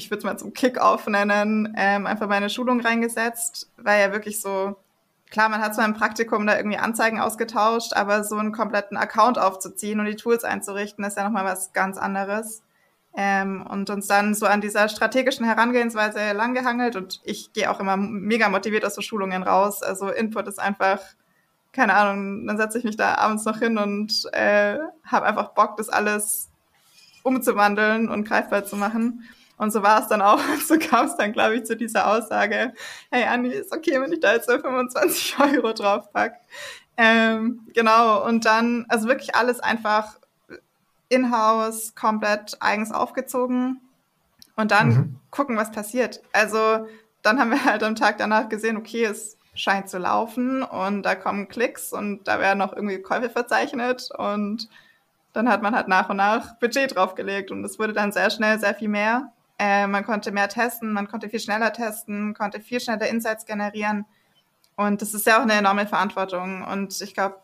ich würde es mal zum Kick-Off nennen, ähm, einfach meine Schulung reingesetzt, weil ja wirklich so, klar, man hat zwar im Praktikum da irgendwie Anzeigen ausgetauscht, aber so einen kompletten Account aufzuziehen und die Tools einzurichten, ist ja nochmal was ganz anderes. Ähm, und uns dann so an dieser strategischen Herangehensweise langgehangelt und ich gehe auch immer mega motiviert aus so Schulungen raus. Also Input ist einfach, keine Ahnung, dann setze ich mich da abends noch hin und äh, habe einfach Bock, das alles umzuwandeln und greifbar zu machen. Und so war es dann auch. So kam es dann, glaube ich, zu dieser Aussage, hey Andi, ist okay, wenn ich da jetzt so 25 Euro draufpack. Ähm, genau, und dann, also wirklich alles einfach in-house, komplett eigens aufgezogen und dann mhm. gucken, was passiert. Also dann haben wir halt am Tag danach gesehen, okay, es scheint zu laufen und da kommen Klicks und da werden noch irgendwie Käufe verzeichnet und dann hat man halt nach und nach Budget draufgelegt und es wurde dann sehr schnell sehr viel mehr. Äh, man konnte mehr testen, man konnte viel schneller testen, konnte viel schneller Insights generieren und das ist ja auch eine enorme Verantwortung und ich glaube,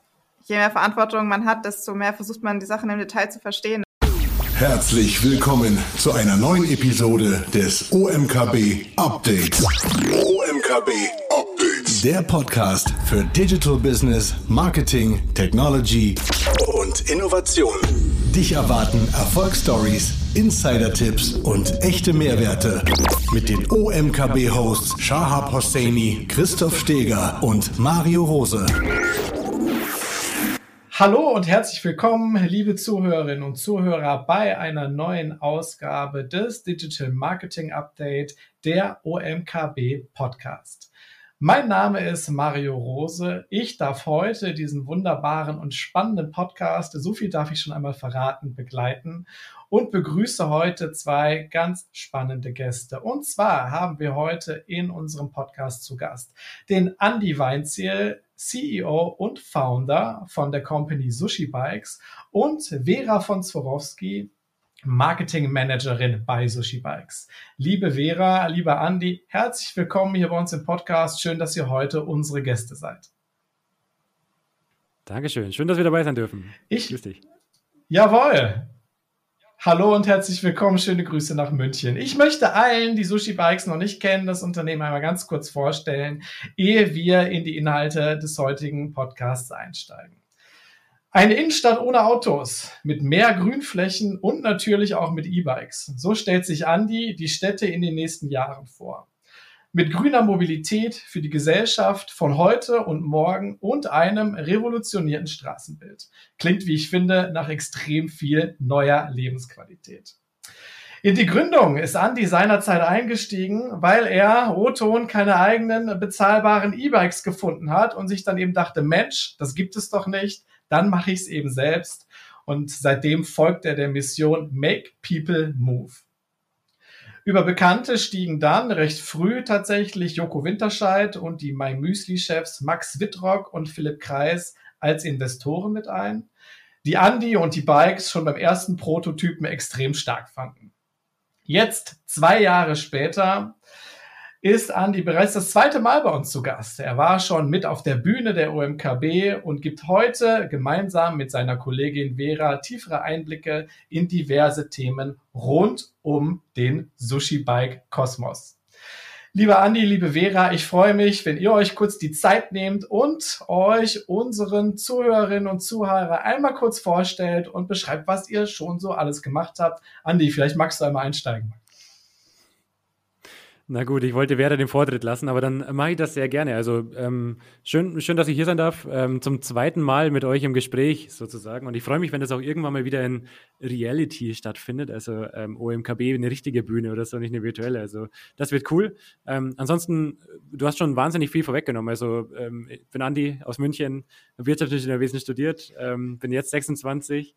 je mehr Verantwortung man hat, desto mehr versucht man die Sachen im Detail zu verstehen. Herzlich willkommen zu einer neuen Episode des OMKB Updates. OMKB Updates. Der Podcast für Digital Business, Marketing, Technology und Innovation. Dich erwarten Erfolgsstories, Insider-Tipps und echte Mehrwerte mit den OMKB-Hosts Shahab Hosseini, Christoph Steger und Mario Rose. Hallo und herzlich willkommen, liebe Zuhörerinnen und Zuhörer, bei einer neuen Ausgabe des Digital Marketing Update der OMKB Podcast. Mein Name ist Mario Rose. Ich darf heute diesen wunderbaren und spannenden Podcast, so viel darf ich schon einmal verraten, begleiten und begrüße heute zwei ganz spannende Gäste. Und zwar haben wir heute in unserem Podcast zu Gast den Andy Weinziel, CEO und Founder von der Company Sushi Bikes und Vera von Zworowski, Marketing Managerin bei Sushi Bikes. Liebe Vera, lieber Andy, herzlich willkommen hier bei uns im Podcast. Schön, dass ihr heute unsere Gäste seid. Dankeschön. Schön, dass wir dabei sein dürfen. Ich. Grüß dich. Jawohl. Hallo und herzlich willkommen. Schöne Grüße nach München. Ich möchte allen, die Sushi Bikes noch nicht kennen, das Unternehmen einmal ganz kurz vorstellen, ehe wir in die Inhalte des heutigen Podcasts einsteigen. Eine Innenstadt ohne Autos, mit mehr Grünflächen und natürlich auch mit E-Bikes. So stellt sich Andi die Städte in den nächsten Jahren vor mit grüner Mobilität für die Gesellschaft von heute und morgen und einem revolutionierten Straßenbild. Klingt, wie ich finde, nach extrem viel neuer Lebensqualität. In die Gründung ist Andy seinerzeit eingestiegen, weil er Roton keine eigenen bezahlbaren E-Bikes gefunden hat und sich dann eben dachte, Mensch, das gibt es doch nicht, dann mache ich es eben selbst. Und seitdem folgt er der Mission Make People Move. Über Bekannte stiegen dann recht früh tatsächlich Joko Winterscheid und die My Müsli-Chefs Max Wittrock und Philipp Kreis als Investoren mit ein, die Andy und die Bikes schon beim ersten Prototypen extrem stark fanden. Jetzt, zwei Jahre später, ist Andi bereits das zweite Mal bei uns zu Gast. Er war schon mit auf der Bühne der OMKB und gibt heute gemeinsam mit seiner Kollegin Vera tiefere Einblicke in diverse Themen rund um den Sushi Bike Kosmos. Lieber Andi, liebe Vera, ich freue mich, wenn ihr euch kurz die Zeit nehmt und euch unseren Zuhörerinnen und Zuhörer einmal kurz vorstellt und beschreibt, was ihr schon so alles gemacht habt. Andi, vielleicht magst du einmal einsteigen. Na gut, ich wollte Werder den Vortritt lassen, aber dann mache ich das sehr gerne. Also ähm, schön, schön, dass ich hier sein darf. Ähm, zum zweiten Mal mit euch im Gespräch sozusagen. Und ich freue mich, wenn das auch irgendwann mal wieder in Reality stattfindet. Also ähm, OMKB, eine richtige Bühne oder so, nicht eine virtuelle. Also das wird cool. Ähm, ansonsten, du hast schon wahnsinnig viel vorweggenommen. Also ähm, ich bin Andi aus München, Wirtschaftsingenieurwesen studiert, ähm, bin jetzt 26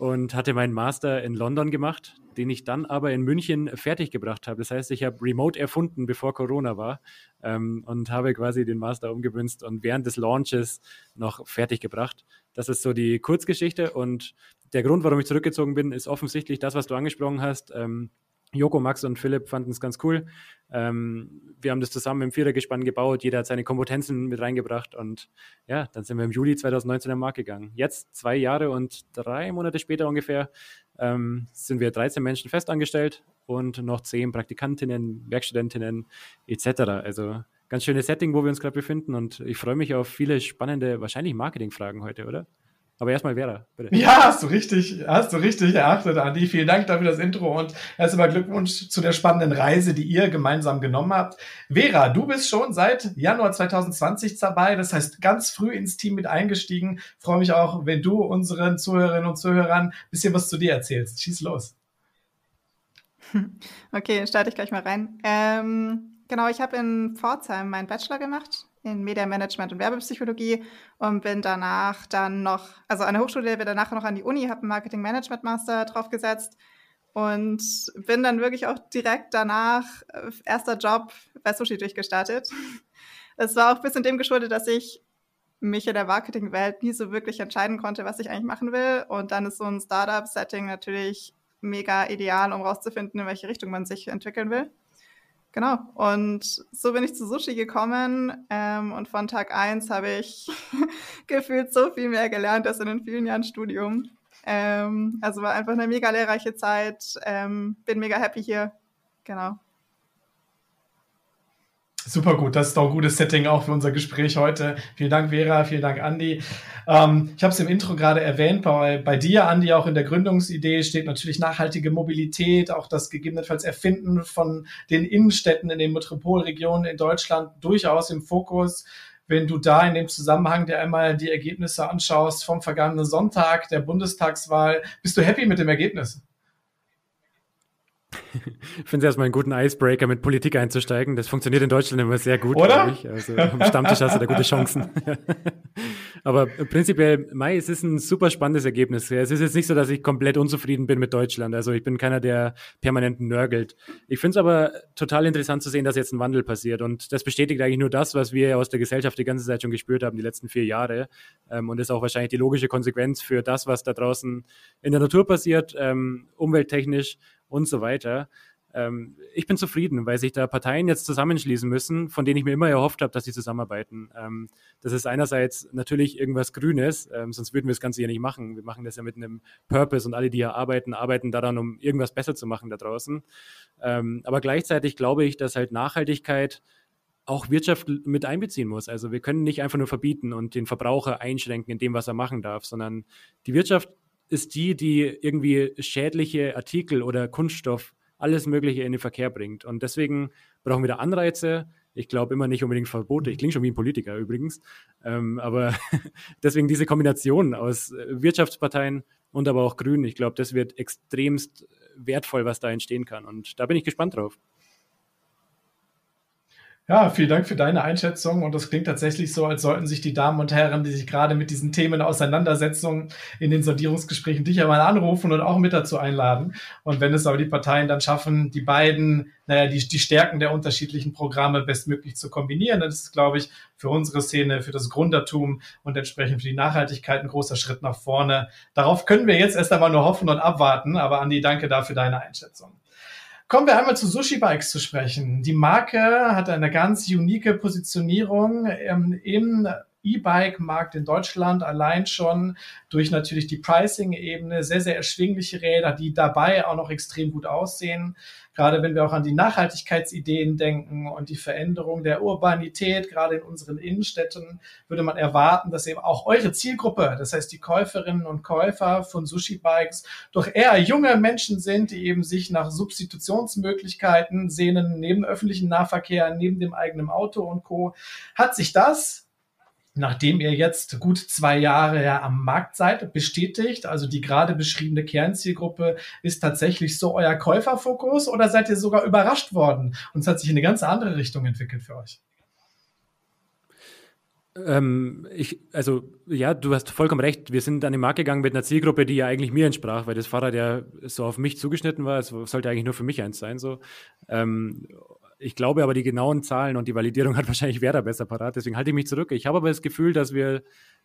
und hatte meinen Master in London gemacht, den ich dann aber in München fertiggebracht habe. Das heißt, ich habe Remote erfunden, bevor Corona war ähm, und habe quasi den Master umgewünscht und während des Launches noch fertiggebracht. Das ist so die Kurzgeschichte und der Grund, warum ich zurückgezogen bin, ist offensichtlich das, was du angesprochen hast. Ähm, Joko, Max und Philipp fanden es ganz cool. Ähm, wir haben das zusammen im Vierergespann gebaut. Jeder hat seine Kompetenzen mit reingebracht. Und ja, dann sind wir im Juli 2019 am Markt gegangen. Jetzt, zwei Jahre und drei Monate später ungefähr, ähm, sind wir 13 Menschen festangestellt und noch 10 Praktikantinnen, Werkstudentinnen etc. Also ganz schönes Setting, wo wir uns gerade befinden. Und ich freue mich auf viele spannende, wahrscheinlich Marketingfragen heute, oder? Aber erstmal Vera, bitte. Ja, hast du richtig, hast du richtig erachtet, Andi. Vielen Dank dafür das Intro und erstmal Glückwunsch zu der spannenden Reise, die ihr gemeinsam genommen habt. Vera, du bist schon seit Januar 2020 dabei, das heißt ganz früh ins Team mit eingestiegen. freue mich auch, wenn du unseren Zuhörerinnen und Zuhörern ein bisschen was zu dir erzählst. Schieß los. Okay, dann starte ich gleich mal rein. Ähm, genau, ich habe in Pforzheim meinen Bachelor gemacht in Medienmanagement und Werbepsychologie und bin danach dann noch, also an der Hochschule, bin danach noch an die Uni, habe einen Marketing Management Master draufgesetzt und bin dann wirklich auch direkt danach, äh, erster Job bei Sushi durchgestartet. Es war auch ein bisschen dem geschuldet, dass ich mich in der Marketingwelt nie so wirklich entscheiden konnte, was ich eigentlich machen will. Und dann ist so ein Startup-Setting natürlich mega ideal, um rauszufinden, in welche Richtung man sich entwickeln will. Genau. Und so bin ich zu Sushi gekommen. Ähm, und von Tag eins habe ich gefühlt so viel mehr gelernt als in den vielen Jahren Studium. Ähm, also war einfach eine mega lehrreiche Zeit. Ähm, bin mega happy hier. Genau. Super gut, das ist doch ein gutes Setting auch für unser Gespräch heute. Vielen Dank, Vera, vielen Dank, Andi. Ähm, ich habe es im Intro gerade erwähnt, bei, bei dir, Andi, auch in der Gründungsidee steht natürlich nachhaltige Mobilität, auch das gegebenenfalls Erfinden von den Innenstädten in den Metropolregionen in Deutschland durchaus im Fokus. Wenn du da in dem Zusammenhang dir einmal die Ergebnisse anschaust vom vergangenen Sonntag der Bundestagswahl, bist du happy mit dem Ergebnis? Ich finde es erstmal einen guten Icebreaker, mit Politik einzusteigen. Das funktioniert in Deutschland immer sehr gut, Oder? Ich. Also am Stammtisch hast du da gute Chancen. Aber prinzipiell, Mai, es ist ein super spannendes Ergebnis. Es ist jetzt nicht so, dass ich komplett unzufrieden bin mit Deutschland. Also ich bin keiner, der permanent nörgelt. Ich finde es aber total interessant zu sehen, dass jetzt ein Wandel passiert. Und das bestätigt eigentlich nur das, was wir aus der Gesellschaft die ganze Zeit schon gespürt haben, die letzten vier Jahre. Ähm, und ist auch wahrscheinlich die logische Konsequenz für das, was da draußen in der Natur passiert, ähm, umwelttechnisch und so weiter. Ähm, ich bin zufrieden, weil sich da Parteien jetzt zusammenschließen müssen, von denen ich mir immer erhofft habe, dass sie zusammenarbeiten. Ähm, das ist einerseits natürlich irgendwas Grünes, ähm, sonst würden wir das Ganze ja nicht machen. Wir machen das ja mit einem Purpose und alle, die hier arbeiten, arbeiten daran, um irgendwas besser zu machen da draußen. Ähm, aber gleichzeitig glaube ich, dass halt Nachhaltigkeit auch Wirtschaft mit einbeziehen muss. Also wir können nicht einfach nur verbieten und den Verbraucher einschränken in dem, was er machen darf, sondern die Wirtschaft ist die, die irgendwie schädliche Artikel oder Kunststoff, alles Mögliche in den Verkehr bringt. Und deswegen brauchen wir da Anreize. Ich glaube immer nicht unbedingt Verbote. Ich klinge schon wie ein Politiker übrigens. Ähm, aber deswegen diese Kombination aus äh, Wirtschaftsparteien und aber auch Grünen. Ich glaube, das wird extremst wertvoll, was da entstehen kann. Und da bin ich gespannt drauf. Ja, vielen Dank für deine Einschätzung. Und das klingt tatsächlich so, als sollten sich die Damen und Herren, die sich gerade mit diesen Themen Auseinandersetzungen in den Sondierungsgesprächen dich einmal anrufen und auch mit dazu einladen. Und wenn es aber die Parteien dann schaffen, die beiden, naja, die, die Stärken der unterschiedlichen Programme bestmöglich zu kombinieren, dann ist es, glaube ich, für unsere Szene, für das Gründertum und entsprechend für die Nachhaltigkeit ein großer Schritt nach vorne. Darauf können wir jetzt erst einmal nur hoffen und abwarten. Aber Andi, danke dafür deine Einschätzung. Kommen wir einmal zu Sushi Bikes zu sprechen. Die Marke hat eine ganz unique Positionierung ähm, im E-Bike-Markt in Deutschland allein schon durch natürlich die Pricing-Ebene sehr, sehr erschwingliche Räder, die dabei auch noch extrem gut aussehen. Gerade wenn wir auch an die Nachhaltigkeitsideen denken und die Veränderung der Urbanität, gerade in unseren Innenstädten, würde man erwarten, dass eben auch eure Zielgruppe, das heißt die Käuferinnen und Käufer von Sushi-Bikes, doch eher junge Menschen sind, die eben sich nach Substitutionsmöglichkeiten sehnen, neben öffentlichen Nahverkehr, neben dem eigenen Auto und Co. Hat sich das nachdem ihr jetzt gut zwei Jahre ja am Markt seid, bestätigt, also die gerade beschriebene Kernzielgruppe ist tatsächlich so euer Käuferfokus oder seid ihr sogar überrascht worden und es hat sich in eine ganz andere Richtung entwickelt für euch? Ähm, ich, also ja, du hast vollkommen recht. Wir sind an den Markt gegangen mit einer Zielgruppe, die ja eigentlich mir entsprach, weil das Fahrrad ja so auf mich zugeschnitten war. Es sollte eigentlich nur für mich eins sein. So. Ähm, ich glaube aber, die genauen Zahlen und die Validierung hat wahrscheinlich Werder besser parat. Deswegen halte ich mich zurück. Ich habe aber das Gefühl, dass wir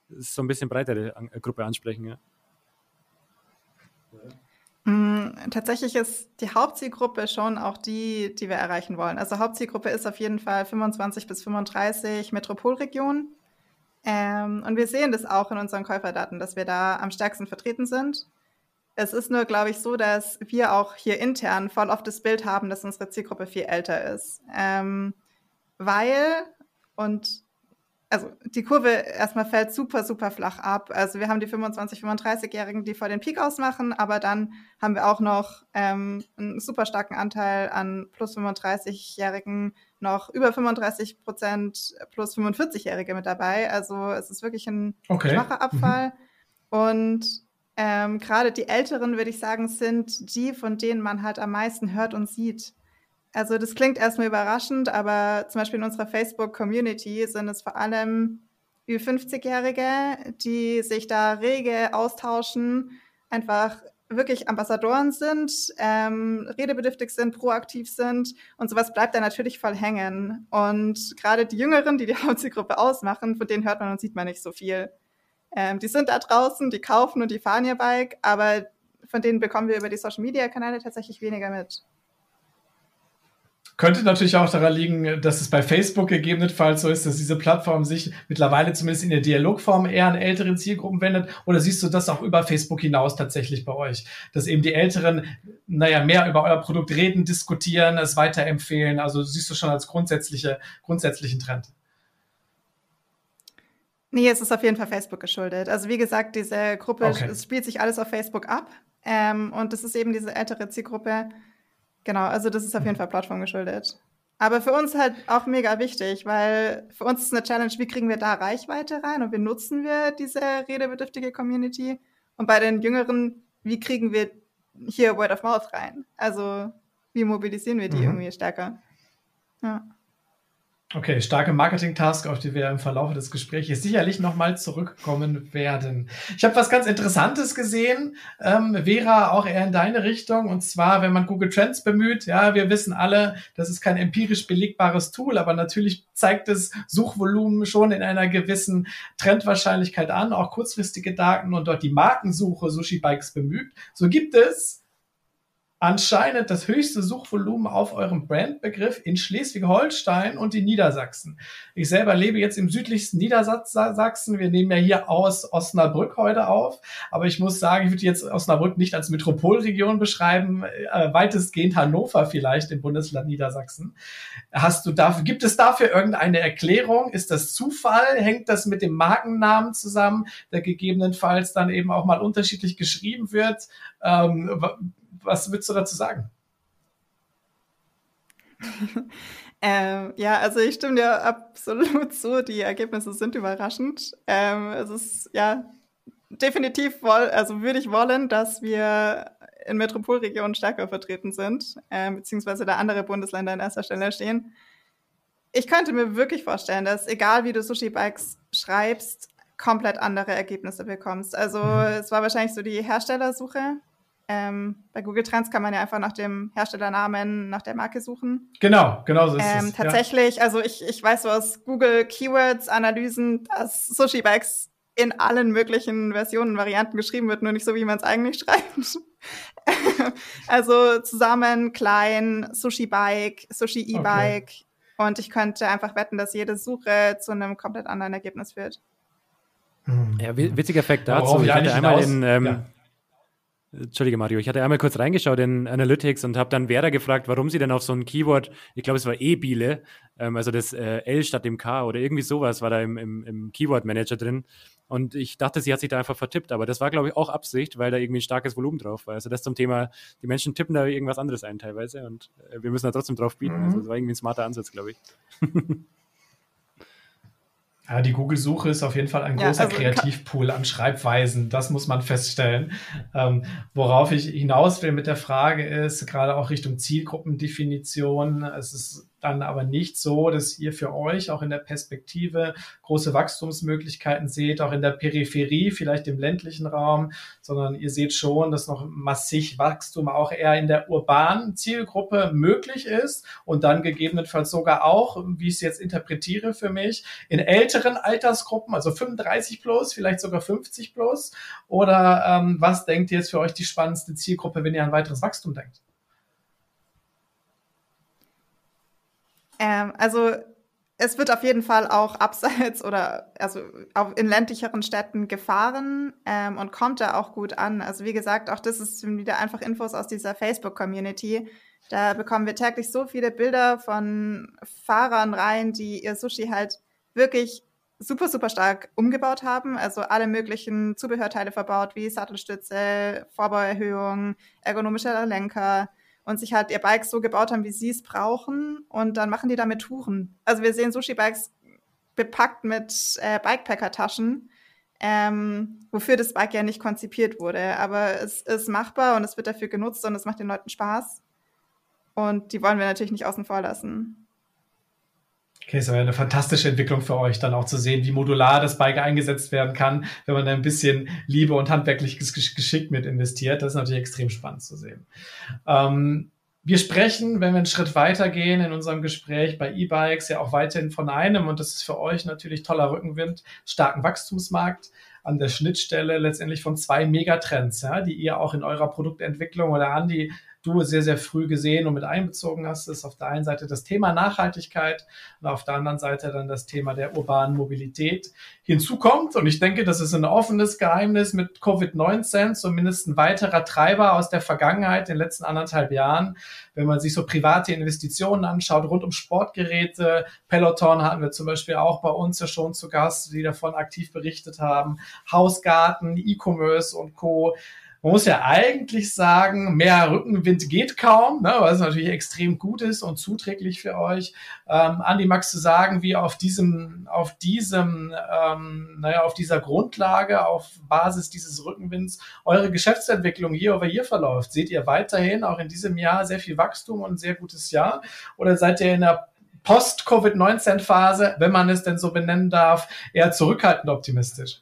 so ein bisschen breitere Gruppe ansprechen. Ja. Mm, tatsächlich ist die Hauptzielgruppe schon auch die, die wir erreichen wollen. Also Hauptzielgruppe ist auf jeden Fall 25 bis 35 Metropolregionen. Ähm, und wir sehen das auch in unseren Käuferdaten, dass wir da am stärksten vertreten sind. Es ist nur, glaube ich, so, dass wir auch hier intern voll oft das Bild haben, dass unsere Zielgruppe viel älter ist. Ähm, weil, und also die Kurve erstmal fällt super, super flach ab. Also wir haben die 25, 35-Jährigen, die vor den Peak ausmachen, aber dann haben wir auch noch ähm, einen super starken Anteil an plus 35-Jährigen, noch über 35 Prozent plus 45-Jährige mit dabei. Also es ist wirklich ein okay. schwacher Abfall. Mhm. Und ähm, gerade die Älteren, würde ich sagen, sind die, von denen man halt am meisten hört und sieht. Also das klingt erstmal überraschend, aber zum Beispiel in unserer Facebook-Community sind es vor allem über 50-Jährige, die sich da rege austauschen, einfach wirklich Ambassadoren sind, ähm, redebedürftig sind, proaktiv sind und sowas bleibt da natürlich voll hängen. Und gerade die Jüngeren, die die Hauptzielgruppe ausmachen, von denen hört man und sieht man nicht so viel. Ähm, die sind da draußen, die kaufen und die fahren ihr Bike, aber von denen bekommen wir über die Social-Media-Kanäle tatsächlich weniger mit. Könnte natürlich auch daran liegen, dass es bei Facebook gegebenenfalls so ist, dass diese Plattform sich mittlerweile zumindest in der Dialogform eher an älteren Zielgruppen wendet. Oder siehst du das auch über Facebook hinaus tatsächlich bei euch? Dass eben die Älteren, naja, mehr über euer Produkt reden, diskutieren, es weiterempfehlen. Also siehst du schon als grundsätzliche, grundsätzlichen Trend? Nee, es ist auf jeden Fall Facebook geschuldet. Also wie gesagt, diese Gruppe, okay. es spielt sich alles auf Facebook ab. Ähm, und das ist eben diese ältere Zielgruppe, Genau, also das ist auf jeden Fall Plattform geschuldet. Aber für uns halt auch mega wichtig, weil für uns ist eine Challenge, wie kriegen wir da Reichweite rein und wie nutzen wir diese redebedürftige Community? Und bei den Jüngeren, wie kriegen wir hier Word of Mouth rein? Also wie mobilisieren wir die mhm. irgendwie stärker? Ja. Okay, starke Marketing-Task, auf die wir im Verlauf des Gesprächs sicherlich nochmal zurückkommen werden. Ich habe was ganz Interessantes gesehen, ähm, Vera, auch eher in deine Richtung. Und zwar, wenn man Google Trends bemüht, ja, wir wissen alle, das ist kein empirisch belegbares Tool, aber natürlich zeigt es Suchvolumen schon in einer gewissen Trendwahrscheinlichkeit an, auch kurzfristige Daten und dort die Markensuche Sushi Bikes bemüht. So gibt es anscheinend das höchste Suchvolumen auf eurem Brandbegriff in Schleswig-Holstein und in Niedersachsen. Ich selber lebe jetzt im südlichsten Niedersachsen. Wir nehmen ja hier aus Osnabrück heute auf. Aber ich muss sagen, ich würde jetzt Osnabrück nicht als Metropolregion beschreiben, äh, weitestgehend Hannover vielleicht im Bundesland Niedersachsen. Hast du dafür, gibt es dafür irgendeine Erklärung? Ist das Zufall? Hängt das mit dem Markennamen zusammen, der gegebenenfalls dann eben auch mal unterschiedlich geschrieben wird? Ähm, was würdest du dazu sagen? ähm, ja, also ich stimme dir absolut zu. Die Ergebnisse sind überraschend. Ähm, es ist ja definitiv woll, also würde ich wollen, dass wir in Metropolregionen stärker vertreten sind, äh, beziehungsweise da andere Bundesländer an erster Stelle stehen. Ich könnte mir wirklich vorstellen, dass egal wie du Sushi Bikes schreibst, komplett andere Ergebnisse bekommst. Also mhm. es war wahrscheinlich so die Herstellersuche, ähm, bei Google Trends kann man ja einfach nach dem Herstellernamen, nach der Marke suchen. Genau, genau so ist ähm, es. Tatsächlich, ja. also ich, ich weiß so aus Google Keywords Analysen, dass Sushi Bags in allen möglichen Versionen, Varianten geschrieben wird, nur nicht so, wie man es eigentlich schreibt. also zusammen, klein, Sushi Bike, Sushi E-Bike. Okay. Und ich könnte einfach wetten, dass jede Suche zu einem komplett anderen Ergebnis führt. Ja, witziger Effekt dazu. Ich hatte einmal in, ähm, ja. Entschuldige, Mario, ich hatte einmal kurz reingeschaut in Analytics und habe dann Vera gefragt, warum sie denn auf so ein Keyword, ich glaube, es war E-Biele, ähm, also das äh, L statt dem K oder irgendwie sowas war da im, im, im Keyword-Manager drin. Und ich dachte, sie hat sich da einfach vertippt, aber das war, glaube ich, auch Absicht, weil da irgendwie ein starkes Volumen drauf war. Also das zum Thema, die Menschen tippen da irgendwas anderes ein teilweise und äh, wir müssen da trotzdem drauf bieten. Mhm. Also das war irgendwie ein smarter Ansatz, glaube ich. Ja, die Google-Suche ist auf jeden Fall ein großer ja, also Kreativpool an Schreibweisen, das muss man feststellen. Ähm, worauf ich hinaus will mit der Frage ist, gerade auch Richtung Zielgruppendefinition, es ist dann aber nicht so, dass ihr für euch auch in der Perspektive große Wachstumsmöglichkeiten seht, auch in der Peripherie, vielleicht im ländlichen Raum, sondern ihr seht schon, dass noch massig Wachstum auch eher in der urbanen Zielgruppe möglich ist und dann gegebenenfalls sogar auch, wie ich es jetzt interpretiere für mich, in älteren Altersgruppen, also 35 plus, vielleicht sogar 50 plus? Oder ähm, was denkt ihr jetzt für euch die spannendste Zielgruppe, wenn ihr an weiteres Wachstum denkt? Ähm, also es wird auf jeden Fall auch abseits oder also in ländlicheren Städten gefahren ähm, und kommt da auch gut an. Also wie gesagt, auch das ist wieder einfach Infos aus dieser Facebook-Community. Da bekommen wir täglich so viele Bilder von Fahrern rein, die ihr Sushi halt wirklich super, super stark umgebaut haben. Also alle möglichen Zubehörteile verbaut, wie Sattelstütze, Vorbauerhöhung, ergonomischer Lenker und sich halt ihr Bike so gebaut haben, wie sie es brauchen. Und dann machen die damit Touren. Also wir sehen Sushi-Bikes bepackt mit äh, Bikepacker-Taschen, ähm, wofür das Bike ja nicht konzipiert wurde. Aber es ist machbar und es wird dafür genutzt und es macht den Leuten Spaß. Und die wollen wir natürlich nicht außen vor lassen. Okay, es wäre eine fantastische Entwicklung für euch, dann auch zu sehen, wie modular das Bike eingesetzt werden kann, wenn man da ein bisschen Liebe und handwerkliches Geschick mit investiert. Das ist natürlich extrem spannend zu sehen. Ähm, wir sprechen, wenn wir einen Schritt weitergehen in unserem Gespräch bei E-Bikes, ja auch weiterhin von einem, und das ist für euch natürlich toller Rückenwind, starken Wachstumsmarkt an der Schnittstelle letztendlich von zwei Megatrends, ja, die ihr auch in eurer Produktentwicklung oder Andi du sehr, sehr früh gesehen und mit einbezogen hast, ist auf der einen Seite das Thema Nachhaltigkeit und auf der anderen Seite dann das Thema der urbanen Mobilität hinzukommt. Und ich denke, das ist ein offenes Geheimnis mit Covid-19, zumindest ein weiterer Treiber aus der Vergangenheit, den letzten anderthalb Jahren. Wenn man sich so private Investitionen anschaut, rund um Sportgeräte, Peloton hatten wir zum Beispiel auch bei uns ja schon zu Gast, die davon aktiv berichtet haben, Hausgarten, E-Commerce und Co man muss ja eigentlich sagen, mehr Rückenwind geht kaum, ne, was natürlich extrem gut ist und zuträglich für euch. Ähm, Andi, magst du sagen, wie auf diesem, auf diesem, ähm, naja, auf dieser Grundlage, auf Basis dieses Rückenwinds eure Geschäftsentwicklung hier over hier verläuft? Seht ihr weiterhin auch in diesem Jahr sehr viel Wachstum und ein sehr gutes Jahr? Oder seid ihr in der Post-Covid-19-Phase, wenn man es denn so benennen darf, eher zurückhaltend optimistisch?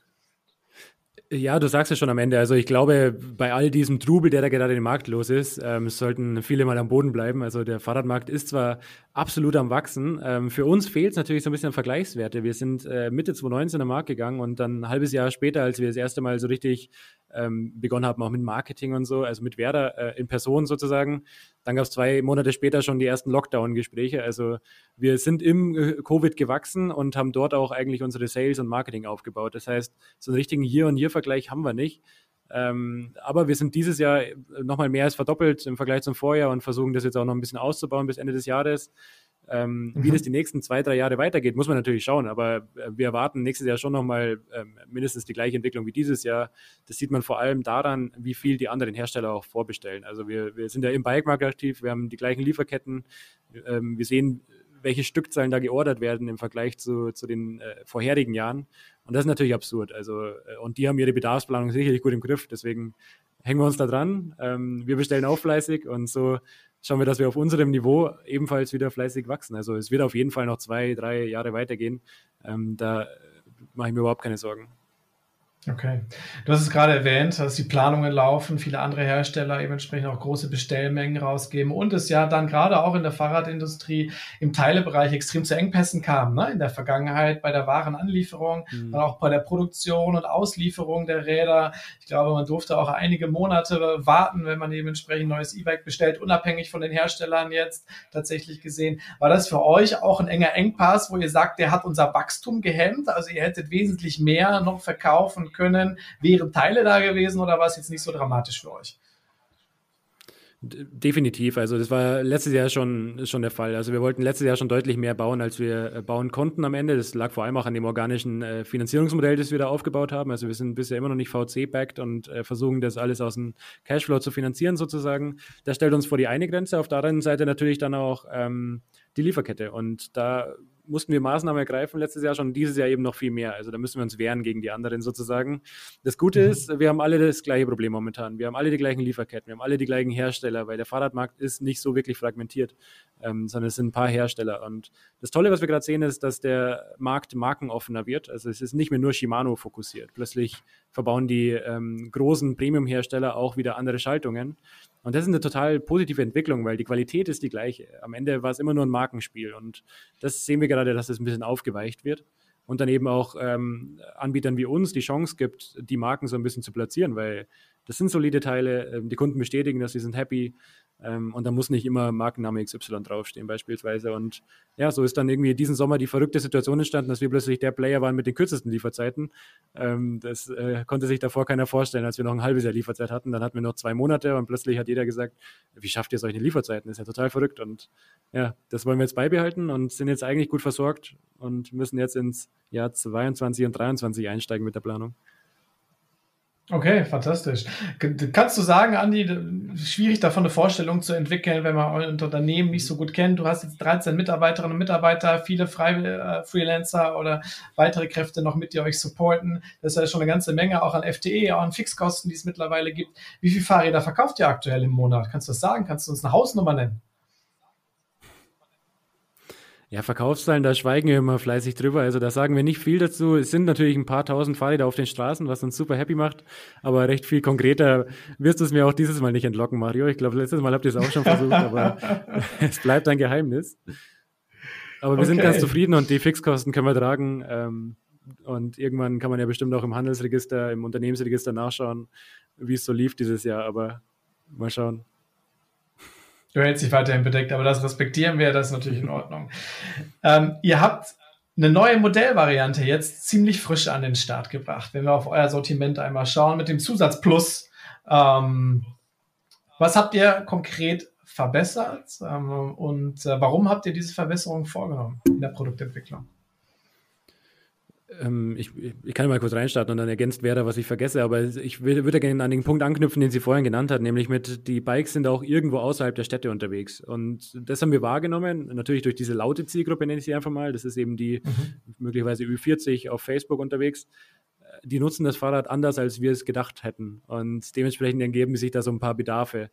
Ja, du sagst es schon am Ende. Also ich glaube, bei all diesem Trubel, der da gerade im Markt los ist, ähm, sollten viele mal am Boden bleiben. Also der Fahrradmarkt ist zwar absolut am Wachsen. Ähm, für uns fehlt es natürlich so ein bisschen an Vergleichswerte. Wir sind äh, Mitte 2019 am Markt gegangen und dann ein halbes Jahr später, als wir das erste Mal so richtig ähm, begonnen haben, auch mit Marketing und so, also mit Werder äh, in Person sozusagen, dann gab es zwei Monate später schon die ersten Lockdown-Gespräche. Also wir sind im äh, Covid gewachsen und haben dort auch eigentlich unsere Sales und Marketing aufgebaut. Das heißt, so einen richtigen Hier-und-Hier-Vergleich haben wir nicht. Ähm, aber wir sind dieses Jahr nochmal mehr als verdoppelt im Vergleich zum Vorjahr und versuchen das jetzt auch noch ein bisschen auszubauen bis Ende des Jahres. Ähm, mhm. Wie das die nächsten zwei, drei Jahre weitergeht, muss man natürlich schauen. Aber äh, wir erwarten nächstes Jahr schon nochmal ähm, mindestens die gleiche Entwicklung wie dieses Jahr. Das sieht man vor allem daran, wie viel die anderen Hersteller auch vorbestellen. Also wir, wir sind ja im Bike-Markt aktiv, wir haben die gleichen Lieferketten. Ähm, wir sehen, welche Stückzahlen da geordert werden im Vergleich zu, zu den äh, vorherigen Jahren. Und das ist natürlich absurd. Also, äh, und die haben ihre Bedarfsplanung sicherlich gut im Griff. Deswegen hängen wir uns da dran. Ähm, wir bestellen auch fleißig und so schauen wir, dass wir auf unserem Niveau ebenfalls wieder fleißig wachsen. Also es wird auf jeden Fall noch zwei, drei Jahre weitergehen. Ähm, da mache ich mir überhaupt keine Sorgen. Okay. Du hast es gerade erwähnt, dass die Planungen laufen, viele andere Hersteller eben entsprechend auch große Bestellmengen rausgeben und es ja dann gerade auch in der Fahrradindustrie im Teilebereich extrem zu Engpässen kam, ne? in der Vergangenheit bei der Warenanlieferung, mhm. dann auch bei der Produktion und Auslieferung der Räder. Ich glaube, man durfte auch einige Monate warten, wenn man eben entsprechend neues E-Bike bestellt, unabhängig von den Herstellern jetzt tatsächlich gesehen. War das für euch auch ein enger Engpass, wo ihr sagt, der hat unser Wachstum gehemmt? Also ihr hättet wesentlich mehr noch verkaufen können. Wären Teile da gewesen oder war es jetzt nicht so dramatisch für euch? Definitiv. Also das war letztes Jahr schon, schon der Fall. Also wir wollten letztes Jahr schon deutlich mehr bauen, als wir äh, bauen konnten am Ende. Das lag vor allem auch an dem organischen äh, Finanzierungsmodell, das wir da aufgebaut haben. Also wir sind bisher immer noch nicht VC-backed und äh, versuchen das alles aus dem Cashflow zu finanzieren sozusagen. Das stellt uns vor die eine Grenze. Auf der anderen Seite natürlich dann auch ähm, die Lieferkette. Und da mussten wir Maßnahmen ergreifen letztes Jahr schon, dieses Jahr eben noch viel mehr. Also da müssen wir uns wehren gegen die anderen sozusagen. Das Gute mhm. ist, wir haben alle das gleiche Problem momentan. Wir haben alle die gleichen Lieferketten, wir haben alle die gleichen Hersteller, weil der Fahrradmarkt ist nicht so wirklich fragmentiert, ähm, sondern es sind ein paar Hersteller. Und das Tolle, was wir gerade sehen, ist, dass der Markt markenoffener wird. Also es ist nicht mehr nur Shimano fokussiert. Plötzlich verbauen die ähm, großen Premium-Hersteller auch wieder andere Schaltungen. Und das ist eine total positive Entwicklung, weil die Qualität ist die gleiche. Am Ende war es immer nur ein Markenspiel. Und das sehen wir gerade, dass es ein bisschen aufgeweicht wird. Und dann eben auch ähm, Anbietern wie uns die Chance gibt, die Marken so ein bisschen zu platzieren, weil das sind solide Teile. Ähm, die Kunden bestätigen, dass sie sind happy. Ähm, und da muss nicht immer Markenname XY draufstehen, beispielsweise. Und ja, so ist dann irgendwie diesen Sommer die verrückte Situation entstanden, dass wir plötzlich der Player waren mit den kürzesten Lieferzeiten. Ähm, das äh, konnte sich davor keiner vorstellen, als wir noch ein halbes Jahr Lieferzeit hatten. Dann hatten wir noch zwei Monate und plötzlich hat jeder gesagt, wie schafft ihr solche Lieferzeiten? Ist ja total verrückt. Und ja, das wollen wir jetzt beibehalten und sind jetzt eigentlich gut versorgt und müssen jetzt ins Jahr 22 und 23 einsteigen mit der Planung. Okay, fantastisch. Kannst du sagen, Andi, schwierig davon eine Vorstellung zu entwickeln, wenn man euer Unternehmen nicht so gut kennt? Du hast jetzt 13 Mitarbeiterinnen und Mitarbeiter, viele äh, Freelancer oder weitere Kräfte noch mit, die euch supporten. Das ist ja schon eine ganze Menge, auch an FTE, auch an Fixkosten, die es mittlerweile gibt. Wie viele Fahrräder verkauft ihr aktuell im Monat? Kannst du das sagen? Kannst du uns eine Hausnummer nennen? Ja, Verkaufszahlen, da schweigen wir immer fleißig drüber. Also da sagen wir nicht viel dazu. Es sind natürlich ein paar tausend Fahrräder auf den Straßen, was uns super happy macht. Aber recht viel konkreter wirst du es mir auch dieses Mal nicht entlocken, Mario. Ich glaube, letztes Mal habt ihr es auch schon versucht, aber es bleibt ein Geheimnis. Aber wir okay. sind ganz zufrieden und die Fixkosten können wir tragen. Ähm, und irgendwann kann man ja bestimmt auch im Handelsregister, im Unternehmensregister nachschauen, wie es so lief dieses Jahr. Aber mal schauen. Du hältst dich weiterhin bedeckt, aber das respektieren wir, das ist natürlich in Ordnung. Ähm, ihr habt eine neue Modellvariante jetzt ziemlich frisch an den Start gebracht. Wenn wir auf euer Sortiment einmal schauen mit dem Zusatz Plus, ähm, was habt ihr konkret verbessert ähm, und äh, warum habt ihr diese Verbesserung vorgenommen in der Produktentwicklung? Ähm, ich, ich kann mal kurz reinstarten und dann ergänzt wäre, was ich vergesse, aber ich würde, gerne an den Punkt anknüpfen, den sie vorhin genannt hat, nämlich mit, die Bikes sind auch irgendwo außerhalb der Städte unterwegs. Und das haben wir wahrgenommen, natürlich durch diese laute Zielgruppe, nenne ich sie einfach mal. Das ist eben die mhm. möglicherweise Ü40 auf Facebook unterwegs. Die nutzen das Fahrrad anders, als wir es gedacht hätten. Und dementsprechend ergeben sich da so ein paar Bedarfe.